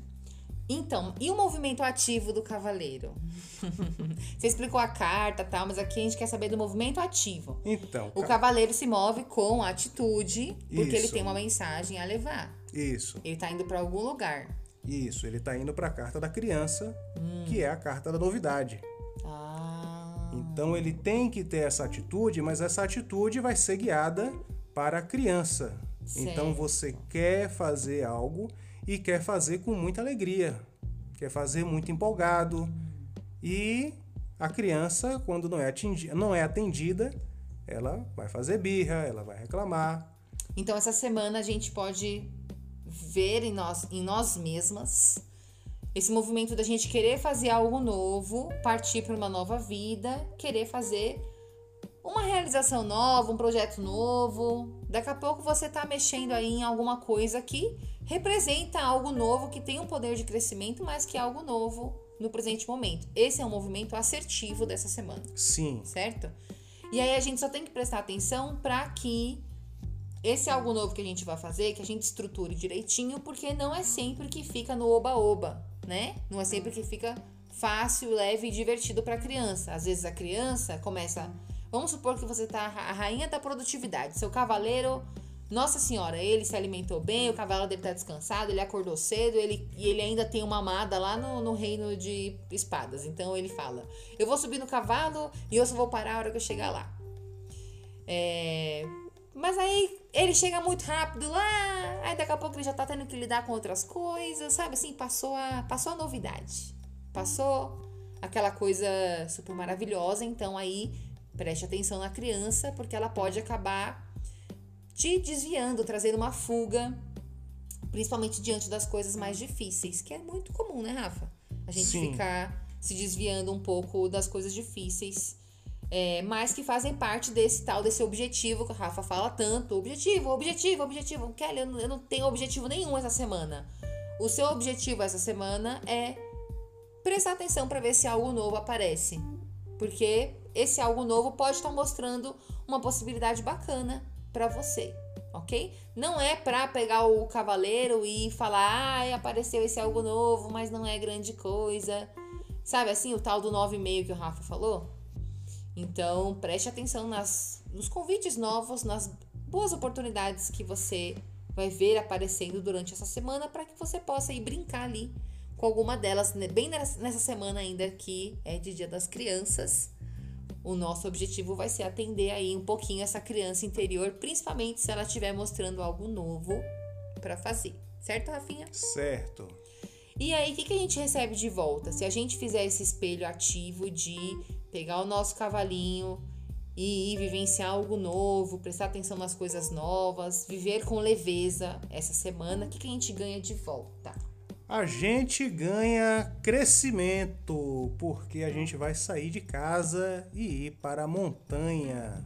Então, e o movimento ativo do cavaleiro? você explicou a carta e tal, mas aqui a gente quer saber do movimento ativo. Então, O ca- cavaleiro se move com atitude, porque ele Isso. tem uma mensagem a levar. isso, Ele tá indo para algum lugar. isso. Ele está indo para a carta da criança, Hum. que é a carta da novidade. Ah. Então ele tem que ter essa atitude, mas essa atitude vai ser guiada para a criança. Então Certo. você quer fazer algo e quer fazer com muita alegria, quer fazer muito empolgado. E a criança, quando não é, atingi- não é atendida, ela vai fazer birra, ela vai reclamar. Então, essa semana a gente pode ver em nós, em nós mesmas esse movimento da gente querer fazer algo novo, partir para uma nova vida, querer fazer uma realização nova, um projeto novo. Daqui a pouco você tá mexendo aí em alguma coisa que representa algo novo, que tem um poder de crescimento, mas que é algo novo no presente momento. Esse é um movimento assertivo dessa semana Sim, certo? E aí a gente só tem que prestar atenção para que esse algo novo que a gente vai fazer, que a gente estruture direitinho, porque não é sempre que fica no oba-oba, né? Não é sempre que fica fácil, leve e divertido para a criança. Às vezes a criança começa, vamos supor que você tá a rainha da produtividade, seu cavaleiro, nossa senhora, ele se alimentou bem, o cavalo dele tá descansado, ele acordou cedo, ele e ele ainda tem uma amada lá no, no reino de espadas. Então ele fala: "Eu vou subir no cavalo e eu só vou parar a hora que eu chegar lá". É, mas aí ele chega muito rápido lá, aí daqui a pouco ele já tá tendo que lidar com outras coisas, sabe assim? Passou a, passou a novidade. Passou aquela coisa super maravilhosa, então aí preste atenção na criança, porque ela pode acabar te desviando, trazendo uma fuga, principalmente diante das coisas mais difíceis, que é muito comum, né, Rafa? A gente Sim. ficar se desviando um pouco das coisas difíceis é, mas que fazem parte desse tal, desse objetivo que o Rafa fala tanto. Objetivo, objetivo, objetivo. Kelly, eu não, eu não tenho objetivo nenhum essa semana. O seu objetivo essa semana é prestar atenção para ver se algo novo aparece. Porque esse algo novo pode estar mostrando uma possibilidade bacana para você, ok? Não é para pegar o cavaleiro e falar, ai, apareceu esse algo novo, mas não é grande coisa. Sabe assim, o tal do 9,5 que o Rafa falou? Então, preste atenção nas, nos convites novos, nas boas oportunidades que você vai ver aparecendo durante essa semana para que você possa ir brincar ali com alguma delas, né, bem nessa semana ainda que é de Dia das Crianças. O nosso objetivo vai ser atender aí um pouquinho essa criança interior, principalmente se ela estiver mostrando algo novo para fazer. Certo, Rafinha? certo. E aí, o que, que a gente recebe de volta? Se a gente fizer esse espelho ativo de pegar o nosso cavalinho e ir vivenciar algo novo, prestar atenção nas coisas novas, viver com leveza essa semana, o que, que a gente ganha de volta? A gente ganha crescimento porque a gente vai sair de casa e ir para a montanha.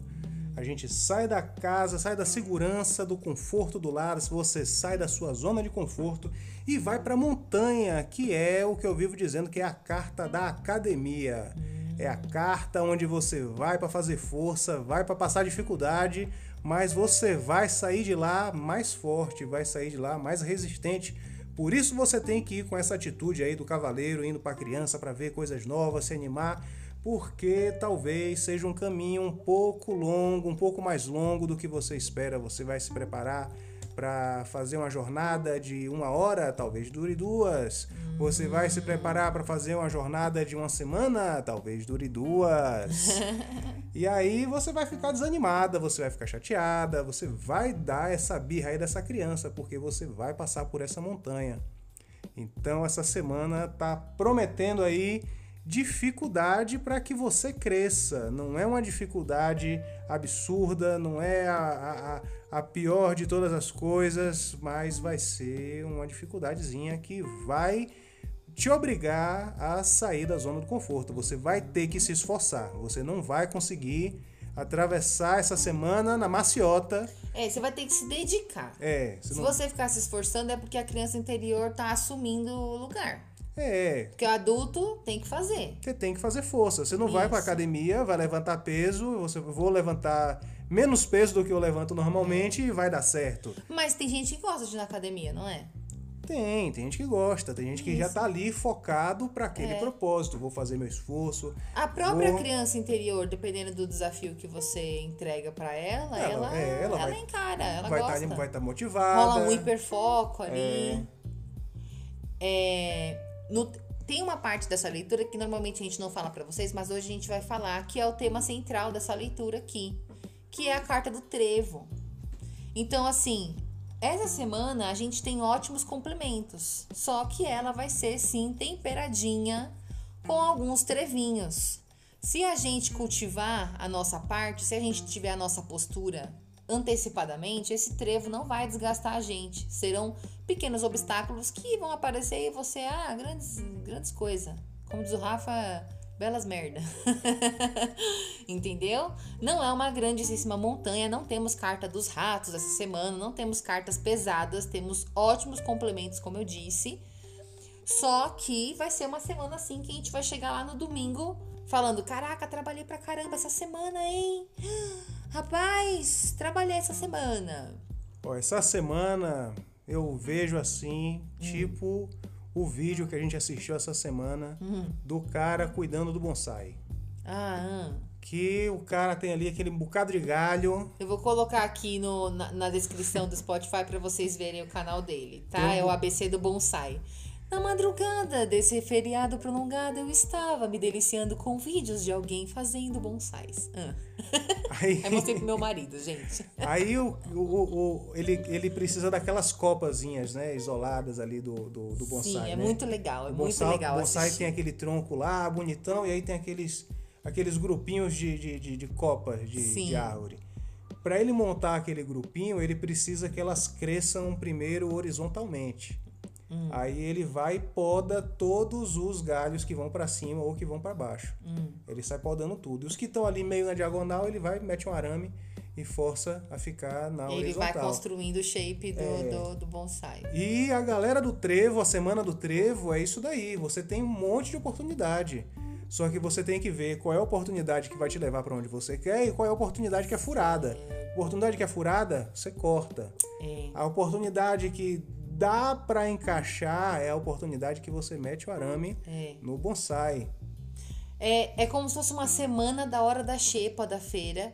A gente sai da casa, sai da segurança, do conforto do lar, você sai da sua zona de conforto e vai para a montanha, que é o que eu vivo dizendo que é a carta da academia. É a carta onde você vai para fazer força, vai para passar dificuldade, mas você vai sair de lá mais forte, vai sair de lá mais resistente. Por isso você tem que ir com essa atitude aí do cavaleiro, indo para criança para ver coisas novas, se animar, porque talvez seja um caminho um pouco longo, um pouco mais longo do que você espera. Você vai se preparar para fazer uma jornada de uma hora, talvez dure duas. Você vai se preparar para fazer uma jornada de uma semana, talvez dure duas. E aí você vai ficar desanimada, você vai ficar chateada, você vai dar essa birra aí dessa criança, porque você vai passar por essa montanha. Então essa semana tá prometendo aí dificuldade para que você cresça. Não é uma dificuldade absurda, não é a, a, a pior de todas as coisas, mas vai ser uma dificuldadezinha que vai te obrigar a sair da zona do conforto. Você vai ter que se esforçar. Você não vai conseguir atravessar essa semana na maciota. É, você vai ter que se dedicar. É, Se não- você ficar se esforçando, é porque a criança interior tá assumindo o lugar. É, Porque o adulto tem que fazer. você tem que fazer força. Você não vai pra Isso. academia, vai levantar peso, você vou levantar menos peso do que eu levanto normalmente e vai dar certo. Mas tem gente que gosta de ir na academia, não é? Tem, tem gente que gosta, tem gente que já Isso. tá ali focado para aquele É. propósito. Vou fazer meu esforço. A própria Vou- criança interior, dependendo do desafio que você entrega pra ela, Ela- ela, é, ela ela, vai- encara, ela vai gosta. estar vai tá motivada. Rola um hiperfoco ali. É, no- tem uma parte dessa leitura que normalmente a gente não fala pra vocês, mas hoje a gente vai falar, que é o tema central dessa leitura aqui, que é a carta do trevo. Então, assim, essa semana a gente tem ótimos complementos, só que ela vai ser sim temperadinha com alguns trevinhos. Se a gente cultivar a nossa parte, se a gente tiver a nossa postura antecipadamente, esse trevo não vai desgastar a gente. Serão pequenos obstáculos que vão aparecer e você, ah, grandes, grandes coisas. Como diz o Rafa, belas merda. Entendeu? Não é uma grandíssima montanha, não temos carta dos ratos essa semana, não temos cartas pesadas, temos ótimos complementos, como eu disse. Só que vai ser uma semana assim que a gente vai chegar lá no domingo falando: Caraca, trabalhei pra caramba essa semana, hein? Rapaz, trabalhei essa semana. Ó, essa semana eu vejo assim, tipo o vídeo que a gente assistiu essa semana do cara cuidando do bonsai. Ah, ah. Que o cara tem ali aquele bocado de galho. eu vou colocar aqui no, na, na descrição do Spotify pra vocês verem o canal dele, tá? É o ABC do Bonsai. Na madrugada desse feriado prolongado, eu estava me deliciando com vídeos de alguém fazendo bonsais. Ah. Aí, Aí mostrei pro meu marido, gente. aí o, o, o- ele, ele precisa daquelas copazinhas, né? Isoladas ali do, do, do bonsai. Sim, é né? muito legal, é O muito bonsai, legal O bonsai assistir. tem aquele tronco lá, bonitão, e aí tem aqueles, aqueles grupinhos de, de, de, de copas de, de árvore. Para ele montar aquele grupinho, ele precisa que elas cresçam primeiro horizontalmente. Hum. Aí ele vai e poda todos os galhos que vão para cima ou que vão para baixo. Hum. Ele sai podando tudo. E os que estão ali meio na diagonal, ele vai, mete um arame e força a ficar na Ele vai horizontal. construindo o shape do, É. do, do bonsai. E a galera do trevo, a semana do trevo, é isso daí. Você tem um monte de oportunidade. Só que você tem que ver qual é a oportunidade que vai te levar para onde você quer e qual é a oportunidade que é furada. Oportunidade que é furada, você corta. É. A oportunidade que dá para encaixar é a oportunidade que você mete o arame É. no bonsai. É, é como se fosse uma semana da hora da xepa da feira.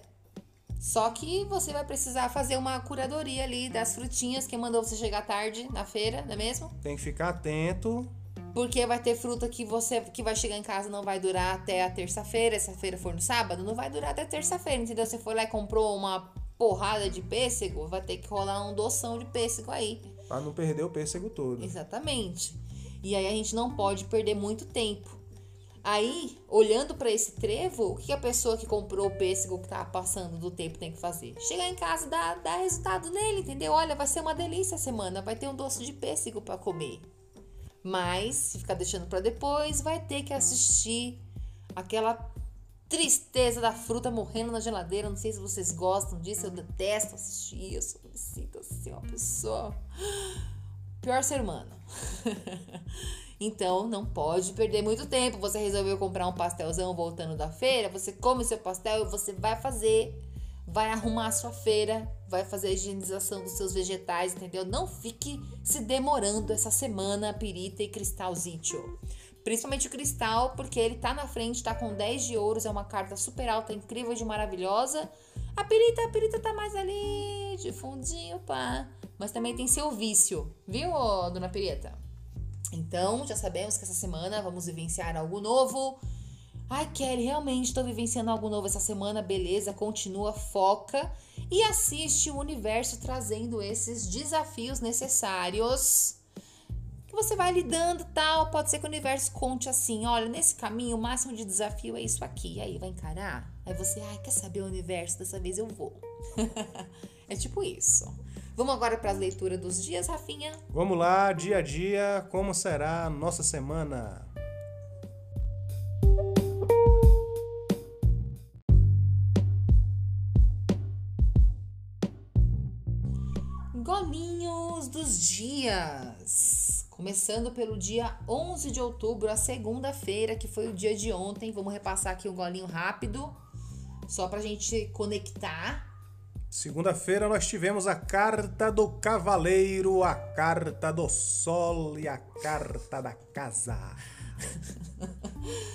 Só que você vai precisar fazer uma curadoria ali das frutinhas que mandou você chegar tarde na feira, não é mesmo? Tem que ficar atento. Porque vai ter fruta que você que vai chegar em casa não vai durar até a terça-feira. Se a feira for no sábado, não vai durar até terça-feira, entendeu? Você foi lá e comprou uma porrada de pêssego, vai ter que rolar um doção de pêssego aí. Para não perder o pêssego todo. Exatamente. E aí a gente não pode perder muito tempo. Aí, olhando para esse trevo, o que a pessoa que comprou o pêssego que tá passando do tempo tem que fazer? Chegar em casa e dar, dar resultado nele, entendeu? Olha, vai ser uma delícia a semana, vai ter um doce de pêssego para comer. Mas, se ficar deixando para depois, vai ter que assistir aquela tristeza da fruta morrendo na geladeira. Não sei se vocês gostam disso, eu detesto assistir isso. Me sinto assim, uma pessoa. Pior ser humano. então, não pode perder muito tempo. Você resolveu comprar um pastelzão voltando da feira, você come seu pastel e você vai fazer, vai arrumar a sua feira, vai fazer a higienização dos seus vegetais, entendeu? Não fique se demorando essa semana, Pirita e Cristalzito. Principalmente o cristal, porque ele tá na frente, tá com 10 de ouros, é uma carta super alta, incrível de maravilhosa. A perita, a perita tá mais ali, de fundinho, pá. Mas também tem seu vício, viu, dona Perita? Então, já sabemos que essa semana vamos vivenciar algo novo. Ai, Kelly, realmente estou vivenciando algo novo essa semana. Beleza, continua, foca e assiste o universo trazendo esses desafios necessários que você vai lidando tal. Pode ser que o universo conte assim: olha, nesse caminho o máximo de desafio é isso aqui. Aí vai encarar. Aí você, ai, quer saber o universo? Dessa vez eu vou. é tipo isso. Vamos agora para as leituras dos dias, Rafinha? Vamos lá, dia a dia, como será a nossa semana? golinhos dos dias. Começando pelo dia 11 de outubro, a segunda-feira, que foi o dia de ontem. Vamos repassar aqui um golinho rápido, só pra gente conectar. Segunda-feira nós tivemos a carta do cavaleiro, a carta do sol e a carta da casa.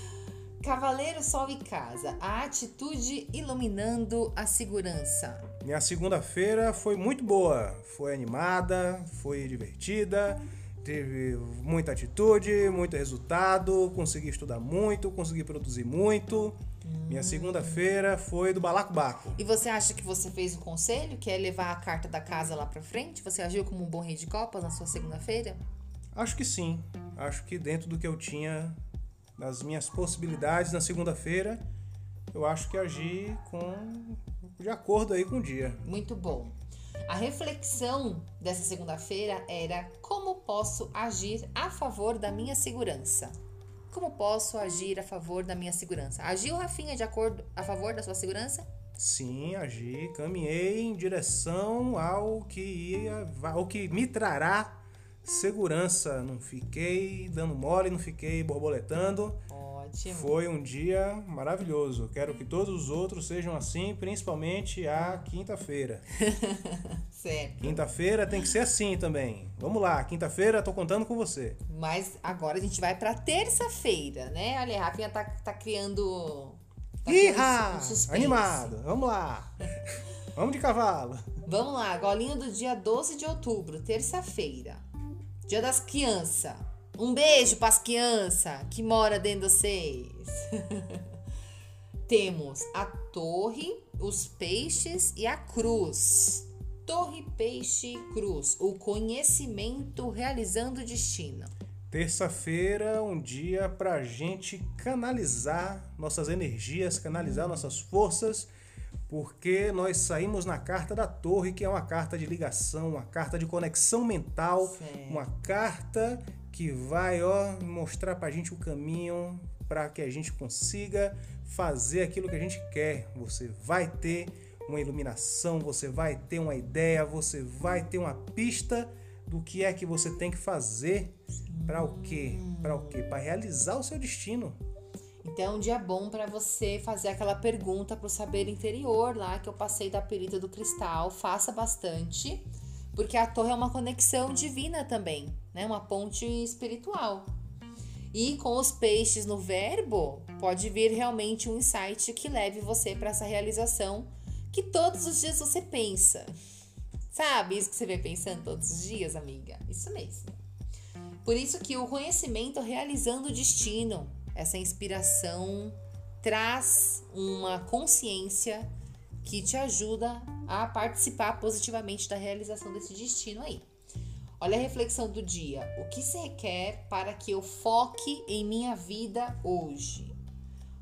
Cavaleiro, Sol e Casa, a atitude iluminando a segurança. Minha segunda-feira foi muito boa, foi animada, foi divertida, teve muita atitude, muito resultado, consegui estudar muito, consegui produzir muito. Minha segunda-feira foi do balacobaco. E você acha que você fez o conselho, que é levar a carta da casa lá pra frente? Você agiu como um bom rei de copas na sua segunda-feira? Acho que sim. Acho que dentro do que eu tinha, das minhas possibilidades na segunda-feira, eu acho que agi com de acordo aí com o dia. Muito bom. A reflexão dessa segunda-feira era como posso agir a favor da minha segurança. Como posso agir a favor da minha segurança? Agiu, Rafinha, de acordo a favor da sua segurança? Sim, agi, caminhei em direção ao que ia, ao que me trará segurança. Não fiquei dando mole, não fiquei borboletando. Ótimo. Foi um dia maravilhoso. Quero que todos os outros sejam assim, principalmente a quinta-feira. certo. Quinta-feira tem que ser assim também. Vamos lá, quinta-feira tô contando com você. Mas agora a gente vai pra terça-feira, né? Olha, a Rafinha tá, tá criando. Tá Iha! criando um suspense. Animado, vamos lá. vamos de cavalo. Vamos lá, golinho do dia 12 de outubro, terça-feira. Dia das crianças. Um beijo pras crianças que mora dentro de vocês. Temos a torre, os peixes e a cruz. Torre, peixe e cruz. O conhecimento realizando o destino. Terça-feira, um dia pra gente canalizar nossas energias, canalizar nossas forças, porque nós saímos na carta da torre, que é uma carta de ligação, uma carta de conexão mental, Certo. uma carta que vai ó, mostrar pra gente o caminho para que a gente consiga fazer aquilo que a gente quer. Você vai ter uma iluminação, você vai ter uma ideia, você vai ter uma pista do que é que você tem que fazer para o quê? Para o quê? Para realizar o seu destino. Então é um dia bom para você fazer aquela pergunta pro saber interior lá que eu passei da perita do cristal. Faça bastante, porque a torre é uma conexão divina também, né? Uma ponte espiritual. E com os peixes no verbo, pode vir realmente um insight que leve você para essa realização que todos os dias você pensa. Sabe isso que você vem pensando todos os dias, amiga? Isso mesmo. Por isso que o conhecimento realizando o destino, essa inspiração traz uma consciência que te ajuda a participar positivamente da realização desse destino aí. Olha a reflexão do dia. O que se requer para que eu foque em minha vida hoje?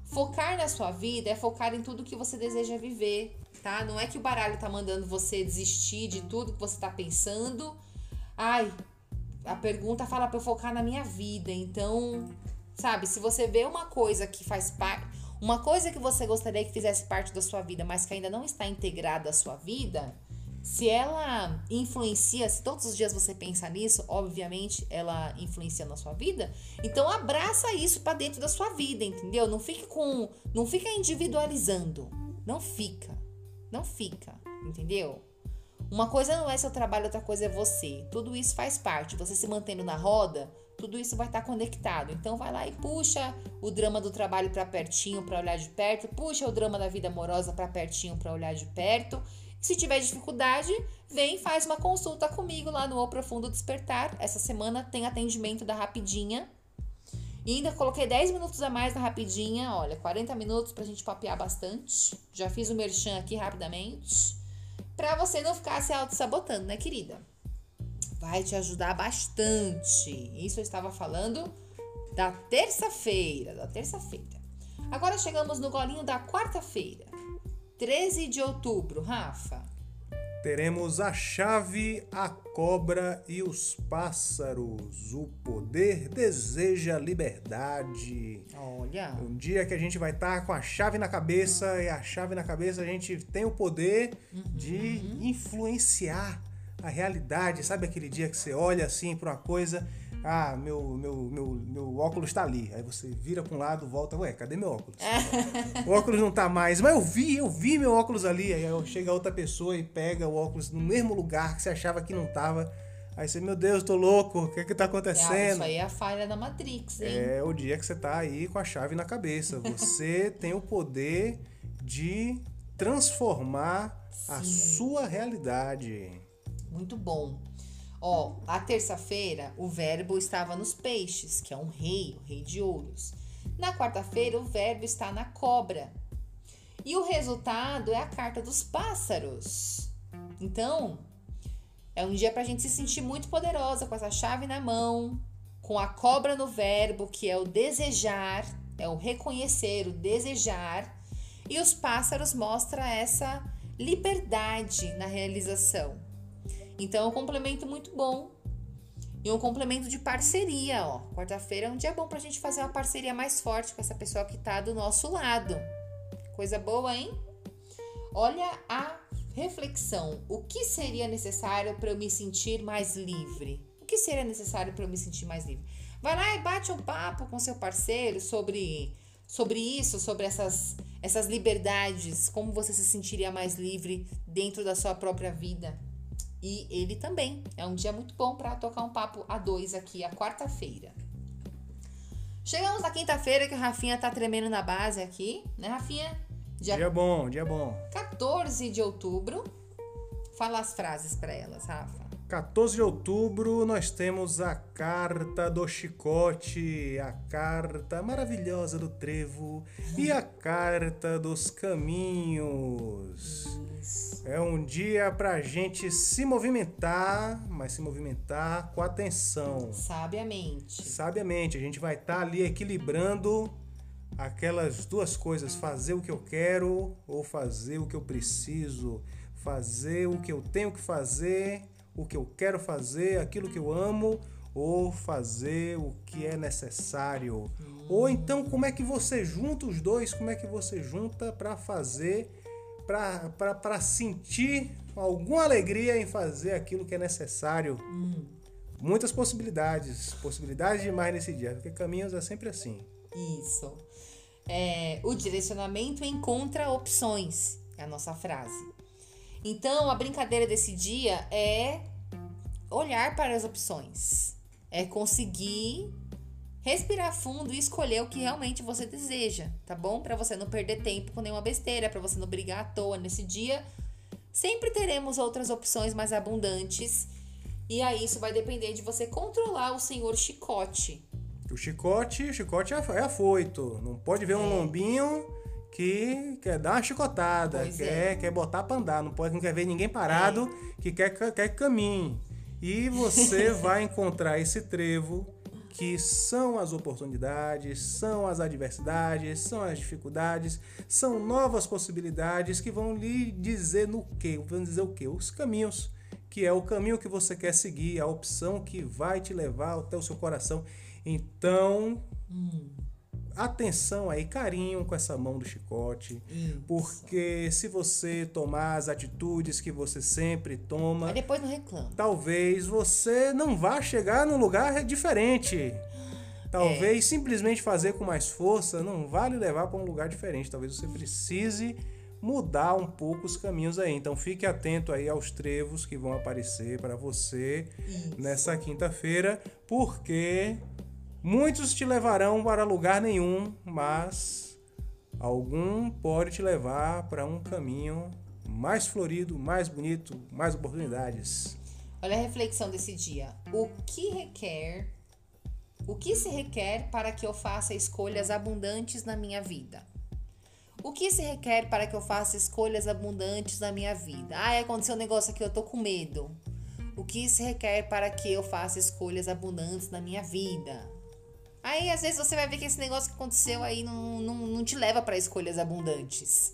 Focar na sua vida é focar em tudo que você deseja viver, tá? Não é que o baralho tá mandando você desistir de tudo que você tá pensando. Ai, a pergunta fala para eu focar na minha vida. Então, sabe, se você vê uma coisa que faz parte, uma coisa que você gostaria que fizesse parte da sua vida, mas que ainda não está integrada à sua vida, se ela influencia, se todos os dias você pensa nisso, obviamente ela influencia na sua vida, então abraça isso para dentro da sua vida, entendeu? Não fique com, não fica individualizando. Não fica. Não fica, entendeu? Uma coisa não é seu trabalho, outra coisa é você. Tudo isso faz parte. Você se mantendo na roda, tudo isso vai estar conectado. Então vai lá e puxa o drama do trabalho para pertinho para olhar de perto, puxa o drama da vida amorosa para pertinho para olhar de perto. Se tiver dificuldade, vem e faz uma consulta comigo lá no O Profundo Despertar. Essa semana tem atendimento da Rapidinha. E ainda coloquei 10 minutos a mais na Rapidinha. Olha, 40 minutos pra gente papear bastante. Já fiz o merchan aqui rapidamente. Pra você não ficar se auto-sabotando, né, querida? Vai te ajudar bastante. Isso eu estava falando da terça-feira. Da terça-feira. Agora chegamos no golinho da quarta-feira. 13 de outubro, Rafa. Teremos a chave, a cobra e os pássaros. O poder deseja liberdade. Olha. Um dia que a gente vai estar com a chave na cabeça e a chave na cabeça a gente tem o poder de influenciar a realidade, sabe aquele dia que você olha assim para uma coisa, ah, meu, meu, meu, meu óculos está ali. Aí você vira para um lado, volta, ué, cadê meu óculos? o óculos não tá mais. Mas eu vi, eu vi meu óculos ali. Aí chega outra pessoa e pega o óculos no mesmo lugar que você achava que não tava. Aí você, meu Deus, tô louco, o que é que tá acontecendo? É, isso aí é a falha da Matrix, hein? É o dia que você tá aí com a chave na cabeça. Você tem o poder de transformar Sim. a sua realidade. Muito bom. Ó, a terça-feira o verbo estava nos peixes, que é um rei, o rei de ouros. Na quarta-feira o verbo está na cobra. E o resultado é a carta dos pássaros. Então, é um dia para a gente se sentir muito poderosa com essa chave na mão, com a cobra no verbo, que é o desejar, é o reconhecer, o desejar. E os pássaros mostram essa liberdade na realização. Então, é um complemento muito bom. E um complemento de parceria, ó. Quarta-feira é um dia bom pra gente fazer uma parceria mais forte com essa pessoa que tá do nosso lado. Coisa boa, hein? Olha a reflexão. O que seria necessário para eu me sentir mais livre? O que seria necessário para eu me sentir mais livre? Vai lá e bate um papo com seu parceiro sobre sobre isso, sobre essas essas liberdades, como você se sentiria mais livre dentro da sua própria vida. E ele também. É um dia muito bom para tocar um papo a dois aqui, a quarta-feira. Chegamos na quinta-feira que a Rafinha tá tremendo na base aqui, né, Rafinha? Dia, dia bom, dia bom. 14 de outubro. Fala as frases para elas, Rafa. 14 de outubro nós temos a carta do chicote, a carta maravilhosa do trevo e a carta dos caminhos. É um dia pra gente se movimentar, mas se movimentar com atenção. Sabiamente. Sabiamente, a gente vai estar tá ali equilibrando aquelas duas coisas, fazer o que eu quero ou fazer o que eu preciso, fazer o que eu tenho que fazer, o que eu quero fazer, aquilo que eu amo ou fazer o que é necessário. Hum. Ou então como é que você junta os dois, como é que você junta para fazer para sentir alguma alegria em fazer aquilo que é necessário. Hum. Muitas possibilidades, possibilidades demais nesse dia, porque caminhos é sempre assim. Isso. É, o direcionamento encontra opções, é a nossa frase. Então, a brincadeira desse dia é olhar para as opções, é conseguir respirar fundo e escolher o que realmente você deseja, tá bom? Para você não perder tempo com nenhuma besteira, para você não brigar à toa nesse dia. Sempre teremos outras opções mais abundantes. E aí isso vai depender de você controlar o senhor chicote, o chicote, o chicote é, é afoito. Não pode ver é. um lombinho que quer dar uma chicotada, quer, é. quer botar pra andar. Não, pode, não quer ver ninguém parado é. que quer, quer que caminhe. E você vai encontrar esse trevo que são as oportunidades, são as adversidades, são as dificuldades, são novas possibilidades que vão lhe dizer no que, vão dizer o que, os caminhos, que é o caminho que você quer seguir, a opção que vai te levar até o seu coração. Então, hum. Atenção aí, carinho com essa mão do chicote, Isso. porque se você tomar as atitudes que você sempre toma, Mas depois não reclama. Talvez você não vá chegar num lugar diferente. Talvez é. simplesmente fazer com mais força não vale levar para um lugar diferente. Talvez você precise mudar um pouco os caminhos aí. Então fique atento aí aos trevos que vão aparecer para você Isso. nessa quinta-feira, porque Muitos te levarão para lugar nenhum, mas algum pode te levar para um caminho mais florido, mais bonito, mais oportunidades. Olha a reflexão desse dia. O que requer, o que se requer para que eu faça escolhas abundantes na minha vida? O que se requer para que eu faça escolhas abundantes na minha vida? Ah, aconteceu um negócio aqui, eu tô com medo. O que se requer para que eu faça escolhas abundantes na minha vida? Aí às vezes você vai ver que esse negócio que aconteceu aí não, não, não te leva para escolhas abundantes.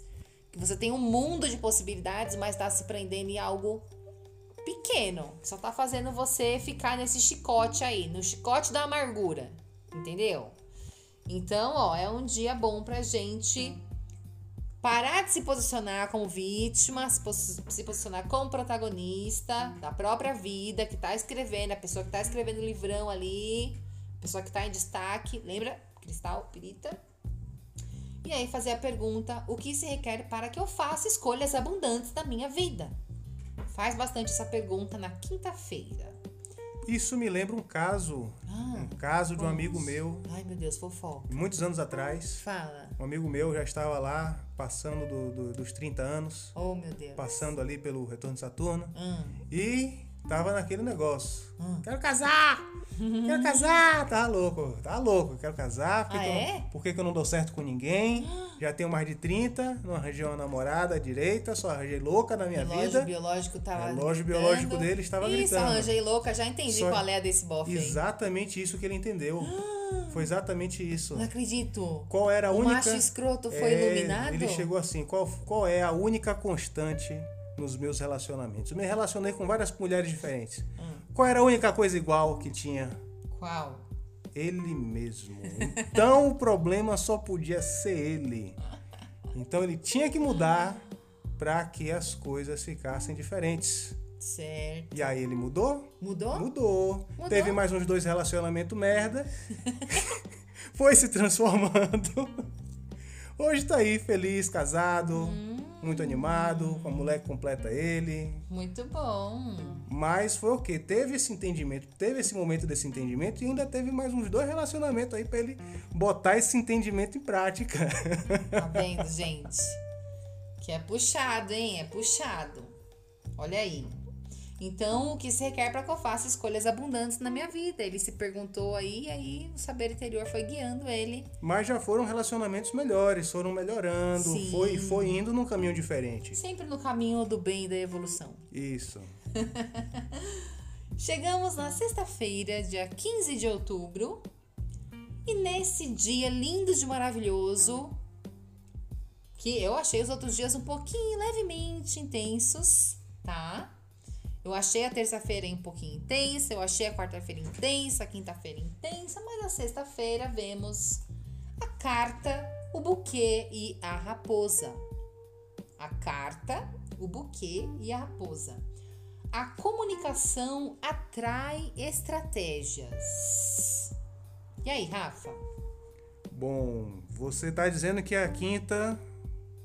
Que você tem um mundo de possibilidades, mas tá se prendendo em algo pequeno. Que só tá fazendo você ficar nesse chicote aí, no chicote da amargura. Entendeu? Então, ó, é um dia bom pra gente Parar de se posicionar como vítima, se, pos se posicionar como protagonista da própria vida, que tá escrevendo, a pessoa que tá escrevendo o livrão ali, pessoa que tá em destaque. Lembra? Cristal, pirita. E aí fazer a pergunta: o que se requer para que eu faça escolhas abundantes da minha vida? Faz bastante essa pergunta na quinta-feira. Isso me lembra um caso, Ah, um caso de um vamos. amigo meu, Ai, meu Deus, fofoca. muitos anos atrás. Fala. Um amigo meu já estava lá, passando do- do- dos 30 anos, Oh, meu Deus. passando ali pelo retorno de Saturno, Hum, e tava naquele negócio. Hum. Quero casar! Quero casar! Tá louco, tá louco, quero casar. Por que, Ah, que eu, é? por que, que eu não dou certo com ninguém? Já tenho mais de 30, não arranjei uma namorada direita, só arranjei louca na minha relógio vida. biológico tava. O relógio gritando. biológico dele estava Isso, gritando. arranjei louca, já entendi Só- qual é a desse bofe aí. Exatamente isso que ele entendeu. Foi exatamente isso. Não acredito. Qual era a o única. macho escroto foi É, iluminado? Ele chegou assim: qual, qual é a única constante nos meus relacionamentos? Eu me relacionei com várias mulheres diferentes. Hum. Qual era a única coisa igual que tinha? Qual? Ele mesmo. Então o problema só podia ser ele. Então ele tinha que mudar para que as coisas ficassem diferentes. Certo. E aí ele mudou? Mudou? Mudou. Mudou? Teve mais uns dois relacionamentos merda. Foi se transformando. Hoje tá aí, feliz, casado, Hum. Muito animado, a mulher que completa ele. Muito bom. Mas foi o quê? Teve esse entendimento, teve esse momento desse entendimento e ainda teve mais uns dois relacionamentos aí pra ele botar esse entendimento em prática. Tá vendo, gente? Que é puxado, hein? É puxado. Olha aí. Então, o que se requer para que eu faça escolhas abundantes na minha vida? Ele se perguntou aí, e aí o saber interior foi guiando ele. Mas já foram relacionamentos melhores, foram melhorando, Sim. foi, foi indo num caminho diferente. Sempre no caminho do bem e da evolução. Isso. Chegamos na sexta-feira, dia 15 de outubro. E nesse dia lindo de maravilhoso, que eu achei os outros dias um pouquinho levemente intensos, tá? Eu achei a terça-feira um pouquinho intensa, eu achei a quarta-feira intensa, a quinta-feira intensa, mas na sexta-feira vemos a carta, o buquê e a raposa. A carta, o buquê e a raposa. A comunicação atrai estratégias. E aí, Rafa? Bom, você tá dizendo que a quinta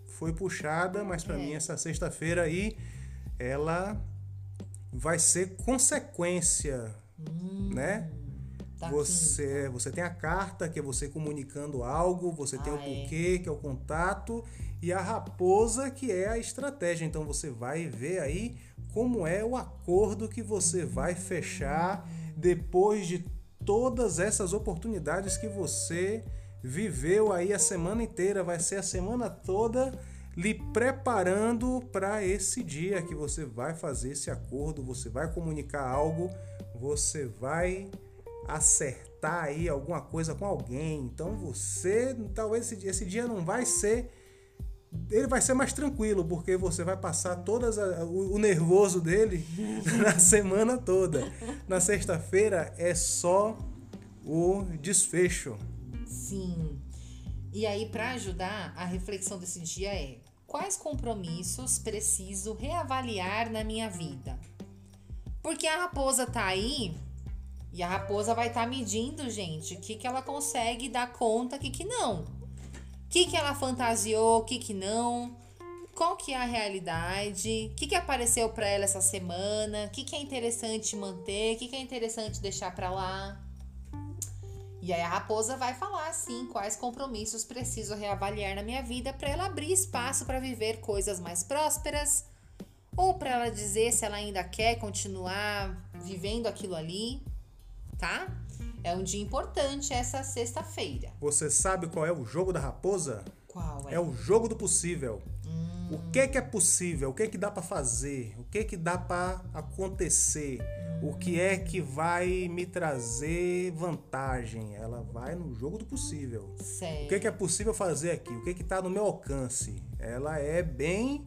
foi puxada, mas pra É. mim essa sexta-feira aí ela vai ser consequência, né? Da Você, você tem a carta, que é você comunicando algo, você tem o Ah, é. buquê, que é o contato, e a raposa, que é a estratégia. Então você vai ver aí como é o acordo que você vai fechar depois de todas essas oportunidades que você viveu aí a semana inteira. Vai ser a semana toda lhe preparando para esse dia que você vai fazer esse acordo, você vai comunicar algo, você vai acertar aí alguma coisa com alguém. Então você, talvez esse, dia- esse dia não vai ser ele vai ser mais tranquilo, porque você vai passar todas a- o, o nervoso dele na semana toda. Na sexta-feira é só o desfecho. Sim. E aí, para ajudar, a reflexão desse dia é: quais compromissos preciso reavaliar na minha vida? Porque a raposa tá aí e a raposa vai estar medindo, gente, o que, que ela consegue dar conta, o que, que não. O que, que ela fantasiou, o que, que não. Qual que é a realidade? O que, que apareceu para ela essa semana? O que, que é interessante manter? O que, que é interessante deixar para lá? E aí a raposa vai falar assim, quais compromissos preciso reavaliar na minha vida para ela abrir espaço para viver coisas mais prósperas ou para ela dizer se ela ainda quer continuar vivendo aquilo ali, tá? É um dia importante essa sexta-feira. Você sabe qual é o jogo da raposa? Qual é? É o jogo do possível. O que é que é possível? O que é que dá pra fazer? O que é que dá pra acontecer? O que é que vai me trazer vantagem? Ela vai no jogo do possível. Certo. O que é que é possível fazer aqui? O que é que tá no meu alcance? Ela é bem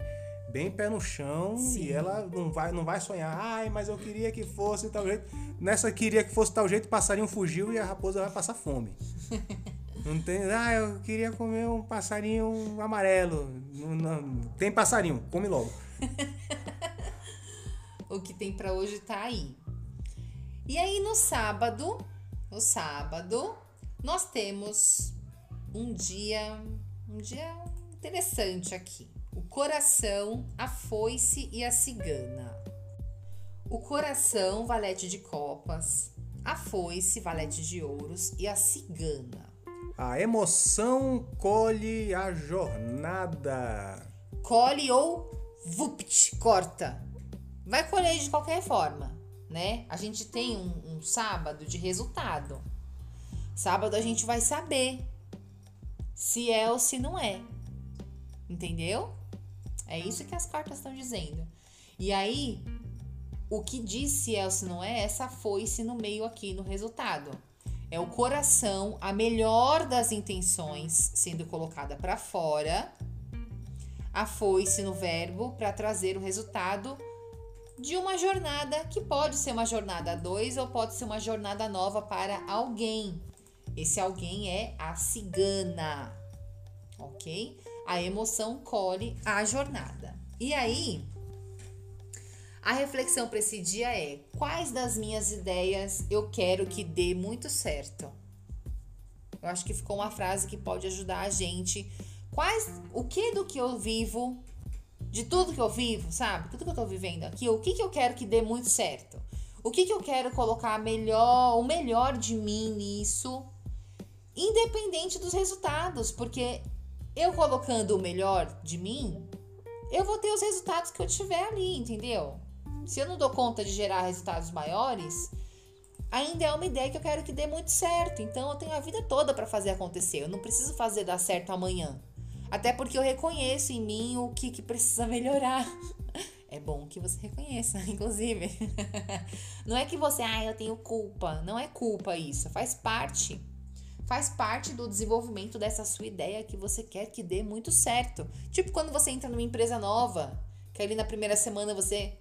bem pé no chão Sim. e ela não vai não vai sonhar, ai, mas eu queria que fosse tal jeito. Nessa queria que fosse tal jeito, o passarinho fugiu e a raposa vai passar fome. Não tem. Ah, eu queria comer um passarinho amarelo. Não, não, tem passarinho, come logo. o que tem para hoje tá aí. E aí no sábado, no sábado, nós temos um dia, um dia interessante aqui. O coração, a foice e a cigana. O coração, valete de copas, a foice, valete de ouros e a cigana. A emoção colhe a jornada. Colhe ou vupt, corta. Vai colher de qualquer forma, né? A gente tem um, um sábado de resultado. Sábado a gente vai saber se é ou se não é. Entendeu? É isso que as cartas estão dizendo. E aí, o que diz se é ou se não é, essa foice no meio aqui no resultado. É o coração, a melhor das intenções sendo colocada para fora. A foice no verbo para trazer o resultado de uma jornada que pode ser uma jornada a dois ou pode ser uma jornada nova para alguém. Esse alguém é a cigana, ok? A emoção colhe a jornada. E aí, a reflexão para esse dia é: quais das minhas ideias eu quero que dê muito certo? Eu acho que ficou uma frase que pode ajudar a gente. Quais, o que do que eu vivo, de tudo que eu vivo, sabe? Tudo que eu tô vivendo aqui, o que que eu quero que dê muito certo? O que que eu quero colocar melhor, o melhor de mim nisso, independente dos resultados, porque eu colocando o melhor de mim, eu vou ter os resultados que eu tiver ali, entendeu? Se eu não dou conta de gerar resultados maiores, ainda é uma ideia que eu quero que dê muito certo. Então eu tenho a vida toda para fazer acontecer. Eu não preciso fazer dar certo amanhã. Até porque eu reconheço em mim o que, que precisa melhorar. É bom que você reconheça, inclusive. Não é que você, ah, eu tenho culpa. Não é culpa isso. Faz parte. Faz parte do desenvolvimento dessa sua ideia que você quer que dê muito certo. Tipo quando você entra numa empresa nova, que ali na primeira semana você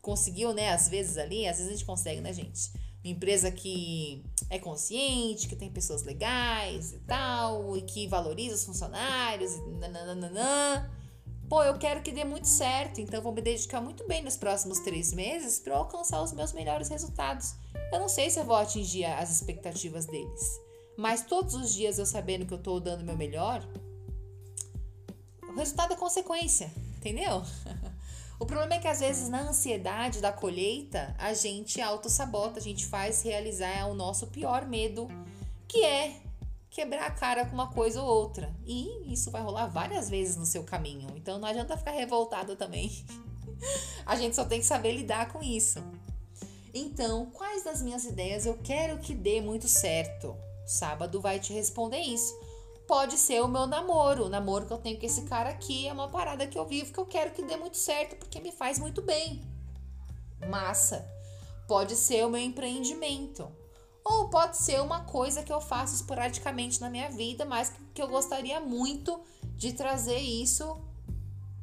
conseguiu, né? Às vezes ali, às vezes a gente consegue, né, gente? Uma empresa que é consciente, que tem pessoas legais e tal, e que valoriza os funcionários, e nananana. Pô, eu quero que dê muito certo, então vou me dedicar muito bem nos próximos três meses para alcançar os meus melhores resultados. Eu não sei se eu vou atingir as expectativas deles, mas todos os dias eu sabendo que eu estou dando o meu melhor, o resultado é consequência, entendeu? O problema é que às vezes na ansiedade da colheita, a gente auto-sabota, a gente faz realizar o nosso pior medo, que é quebrar a cara com uma coisa ou outra. E isso vai rolar várias vezes no seu caminho. Então não adianta ficar revoltado também. a gente só tem que saber lidar com isso. Então, quais das minhas ideias eu quero que dê muito certo? Sábado vai te responder isso pode ser o meu namoro. O namoro que eu tenho com esse cara aqui é uma parada que eu vivo que eu quero que dê muito certo porque me faz muito bem. Massa. Pode ser o meu empreendimento. Ou pode ser uma coisa que eu faço esporadicamente na minha vida, mas que eu gostaria muito de trazer isso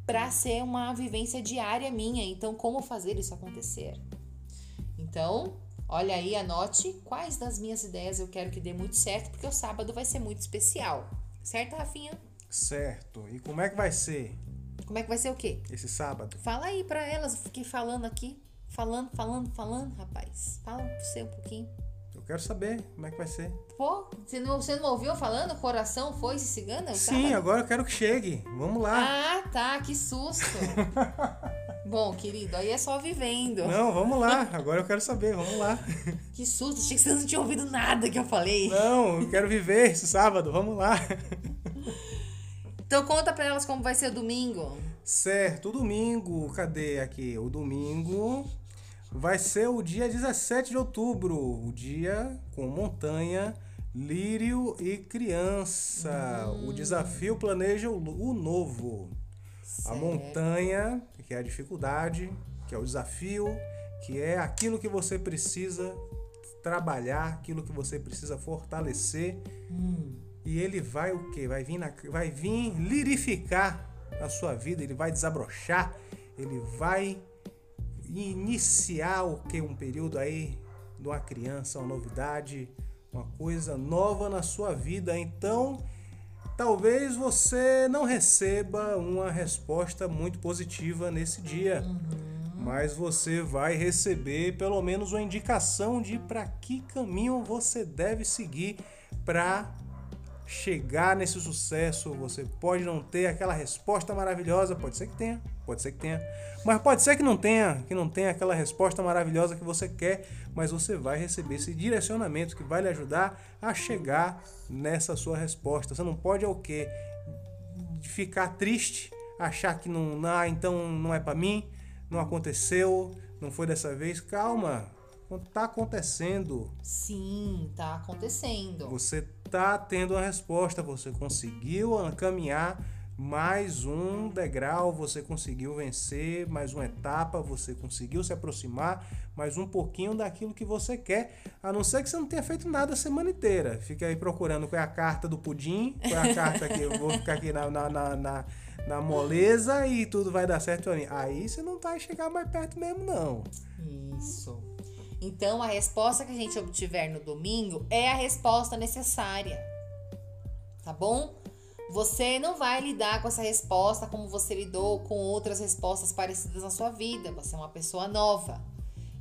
para ser uma vivência diária minha. Então, como fazer isso acontecer? Então, olha aí, anote quais das minhas ideias eu quero que dê muito certo, porque o sábado vai ser muito especial. Certo, Rafinha? Certo. E como é que vai ser? Como é que vai ser o quê? Esse sábado. Fala aí pra elas. Eu fiquei falando aqui. Falando, falando, falando, rapaz. Fala pra você um pouquinho. Eu quero saber como é que vai ser. Pô, você não, você não ouviu falando? Coração foi se cigana? Sim, agora eu quero que chegue. Vamos lá. Ah, tá. Que susto. Bom, querido, aí é só vivendo. Não, vamos lá. Agora eu quero saber, vamos lá. Que susto, achei que você não tinha ouvido nada que eu falei. Não, eu quero viver esse sábado, vamos lá. Então conta pra elas como vai ser o domingo. Certo, o domingo, cadê aqui? O domingo vai ser o dia 17 de outubro, o dia com montanha, lírio e criança. Hum. O desafio planeja o, novo. Certo. A montanha que é a dificuldade, que é o desafio, que é aquilo que você precisa trabalhar, aquilo que você precisa fortalecer. Hum. E ele vai o quê? Vai vir, na, vai vir lirificar a sua vida, ele vai desabrochar, ele vai iniciar o que um período aí de uma criança, uma novidade, uma coisa nova na sua vida. Então, talvez você não receba uma resposta muito positiva nesse dia. Uhum. Mas você vai receber pelo menos uma indicação de para que caminho você deve seguir para chegar nesse sucesso. Você pode não ter aquela resposta maravilhosa, pode ser que tenha, pode ser que tenha, mas pode ser que não tenha, que não tenha aquela resposta maravilhosa que você quer, mas você vai receber esse direcionamento que vai lhe ajudar a chegar nessa sua resposta. Você não pode é o quê? Ficar triste, achar que não, ah, então não é para mim, não aconteceu, não foi dessa vez. Calma, tá acontecendo. Sim, tá acontecendo. Você tá tendo a resposta, você conseguiu caminhar mais um degrau, você conseguiu vencer mais uma etapa, você conseguiu se aproximar mais um pouquinho daquilo que você quer, a não ser que você não tenha feito nada a semana inteira. Fica aí procurando qual é a carta do pudim, qual é a carta que eu vou ficar aqui na, na, na, na, na moleza e tudo vai dar certo. Aí você não vai chegar mais perto mesmo, não. Isso. Então, a resposta que a gente obtiver no domingo é a resposta necessária. Tá bom? Você não vai lidar com essa resposta como você lidou com outras respostas parecidas na sua vida. Você é uma pessoa nova.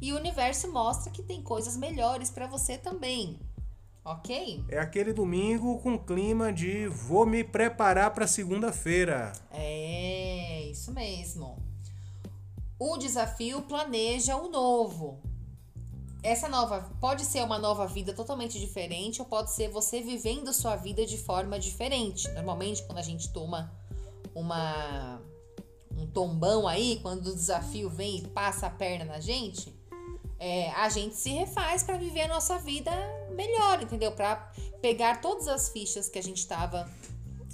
E o universo mostra que tem coisas melhores para você também. Ok? É aquele domingo com clima de vou me preparar para segunda-feira. É, isso mesmo. O desafio planeja o novo essa nova pode ser uma nova vida totalmente diferente ou pode ser você vivendo sua vida de forma diferente. Normalmente, quando a gente toma uma um tombão aí, quando o desafio vem e passa a perna na gente, é, a gente se refaz para viver a nossa vida melhor, entendeu? Para pegar todas as fichas que a gente estava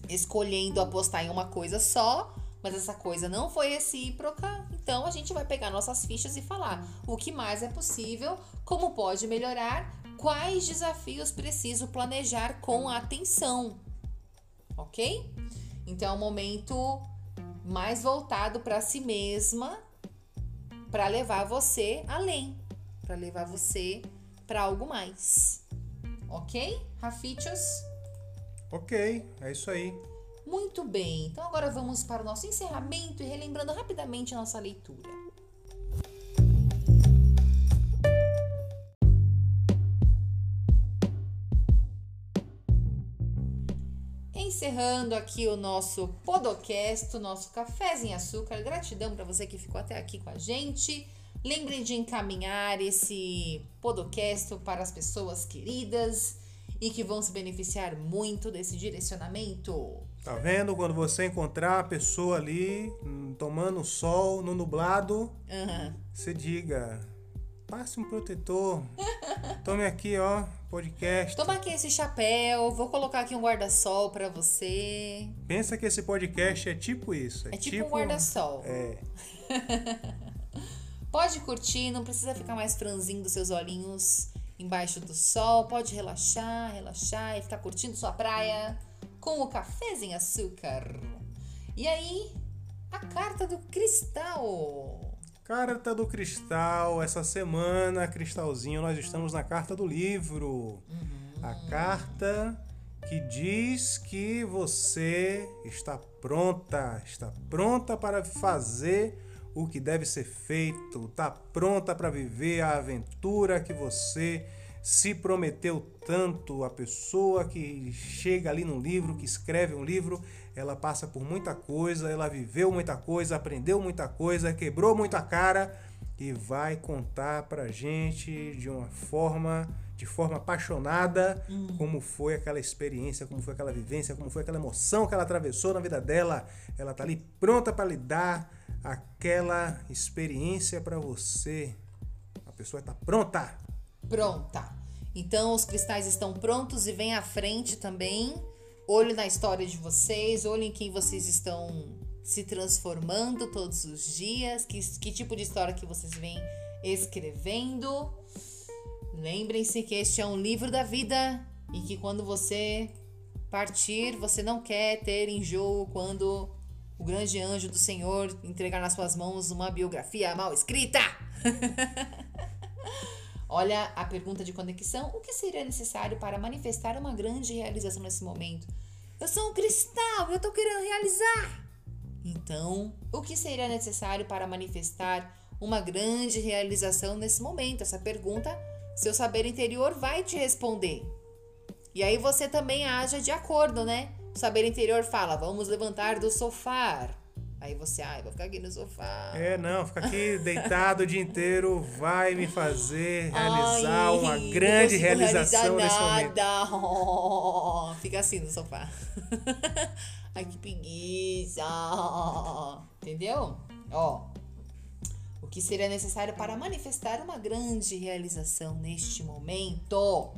escolhendo apostar em uma coisa só mas essa coisa não foi recíproca, então a gente vai pegar nossas fichas e falar o que mais é possível, como pode melhorar, quais desafios preciso planejar com atenção. Ok? Então é um momento mais voltado para si mesma, para levar você além, para levar você para algo mais. Ok, Rafichos? Ok, é isso aí. Muito bem, então agora vamos para o nosso encerramento e relembrando rapidamente a nossa leitura. Encerrando aqui o nosso podcast, o nosso cafezinho açúcar. Gratidão para você que ficou até aqui com a gente. Lembre de encaminhar esse podcast para as pessoas queridas e que vão se beneficiar muito desse direcionamento. Tá vendo? Quando você encontrar a pessoa ali hum, tomando sol no nublado, uhum. você diga: passe um protetor. Tome aqui, ó, podcast. Toma aqui esse chapéu, vou colocar aqui um guarda-sol para você. Pensa que esse podcast é tipo isso. É, é tipo, tipo um guarda-sol. É. Pode curtir, não precisa ficar mais franzindo seus olhinhos embaixo do sol. Pode relaxar, relaxar e ficar curtindo sua praia com o cafezinho açúcar. E aí, a carta do cristal. Carta do cristal, essa semana, cristalzinho, nós estamos na carta do livro. Uhum. A carta que diz que você está pronta, está pronta para fazer o que deve ser feito, está pronta para viver a aventura que você se prometeu tanto. A pessoa que chega ali no livro, que escreve um livro, ela passa por muita coisa, ela viveu muita coisa, aprendeu muita coisa, quebrou muita cara e vai contar pra gente de uma forma de forma apaixonada hum. como foi aquela experiência, como foi aquela vivência, como foi aquela emoção que ela atravessou na vida dela. Ela tá ali pronta para lhe dar aquela experiência para você. A pessoa está pronta pronta. Então os cristais estão prontos e vem à frente também. Olho na história de vocês, olho em quem vocês estão se transformando todos os dias, que, que tipo de história que vocês vêm escrevendo. Lembrem-se que este é um livro da vida e que quando você partir, você não quer ter enjoo quando o grande anjo do Senhor entregar nas suas mãos uma biografia mal escrita. Olha a pergunta de conexão: o que seria necessário para manifestar uma grande realização nesse momento? Eu sou um cristal, eu tô querendo realizar. Então, o que seria necessário para manifestar uma grande realização nesse momento? Essa pergunta, seu saber interior vai te responder. E aí você também haja de acordo, né? O saber interior fala: vamos levantar do sofá. Aí você, ai, ah, vou ficar aqui no sofá. É, não, ficar aqui deitado o dia inteiro vai me fazer realizar ai, uma grande realização nesse momento. Oh, fica assim no sofá. ai, que preguiça. Entendeu? Ó, que seria necessário para manifestar uma grande realização neste momento?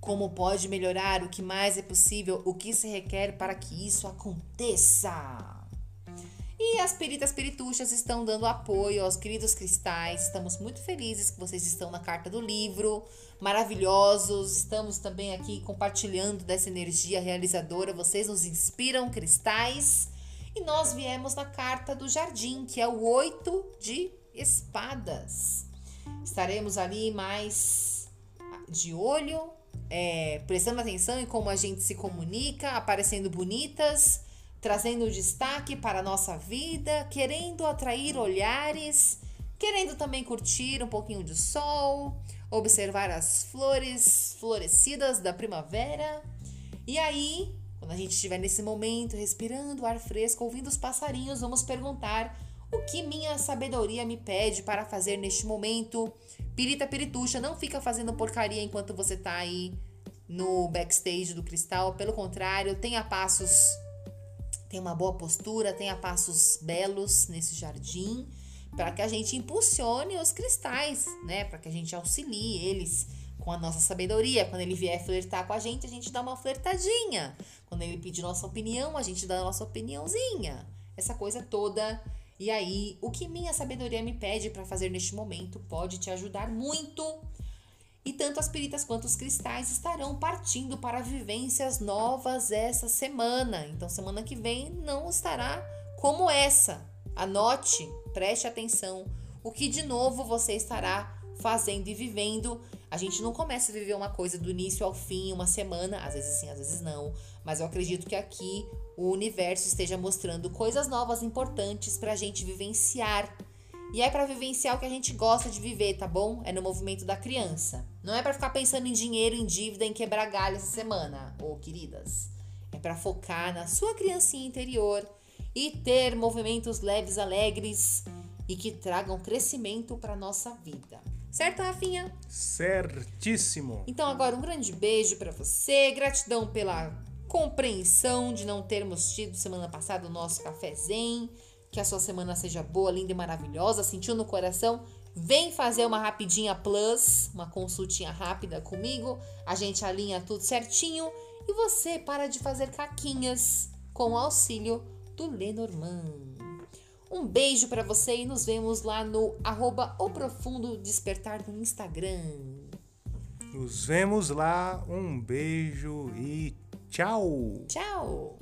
Como pode melhorar? O que mais é possível? O que se requer para que isso aconteça? E as peritas perituchas estão dando apoio aos queridos cristais. Estamos muito felizes que vocês estão na carta do livro. Maravilhosos. Estamos também aqui compartilhando dessa energia realizadora. Vocês nos inspiram, cristais. E nós viemos na carta do jardim, que é o oito de espadas. Estaremos ali mais de olho, é, prestando atenção em como a gente se comunica, aparecendo bonitas trazendo destaque para a nossa vida, querendo atrair olhares, querendo também curtir um pouquinho de sol, observar as flores florescidas da primavera. E aí, quando a gente estiver nesse momento, respirando ar fresco, ouvindo os passarinhos, vamos perguntar o que minha sabedoria me pede para fazer neste momento. Pirita Pirituxa, não fica fazendo porcaria enquanto você tá aí no backstage do cristal. Pelo contrário, tenha passos tenha uma boa postura, tenha passos belos nesse jardim, para que a gente impulsione os cristais, né? Para que a gente auxilie eles com a nossa sabedoria. Quando ele vier flertar com a gente, a gente dá uma flertadinha. Quando ele pedir nossa opinião, a gente dá a nossa opiniãozinha. Essa coisa toda. E aí, o que minha sabedoria me pede para fazer neste momento pode te ajudar muito e tanto as peritas quanto os cristais estarão partindo para vivências novas essa semana. Então, semana que vem não estará como essa. Anote, preste atenção o que de novo você estará fazendo e vivendo. A gente não começa a viver uma coisa do início ao fim, uma semana, às vezes sim, às vezes não, mas eu acredito que aqui o universo esteja mostrando coisas novas importantes para a gente vivenciar e é para vivenciar o que a gente gosta de viver, tá bom? É no movimento da criança. Não é para ficar pensando em dinheiro, em dívida, em quebrar galho essa semana, ô queridas. É para focar na sua criancinha interior e ter movimentos leves, alegres e que tragam crescimento para nossa vida. Certo, Rafinha? Certíssimo. Então agora um grande beijo para você, gratidão pela compreensão de não termos tido semana passada o nosso café zen. Que a sua semana seja boa, linda e maravilhosa. Sentiu no coração? Vem fazer uma rapidinha plus, uma consultinha rápida comigo. A gente alinha tudo certinho e você para de fazer caquinhas com o auxílio do Lenormand. Um beijo para você e nos vemos lá no arroba O Profundo Despertar no Instagram. Nos vemos lá. Um beijo e tchau. Tchau.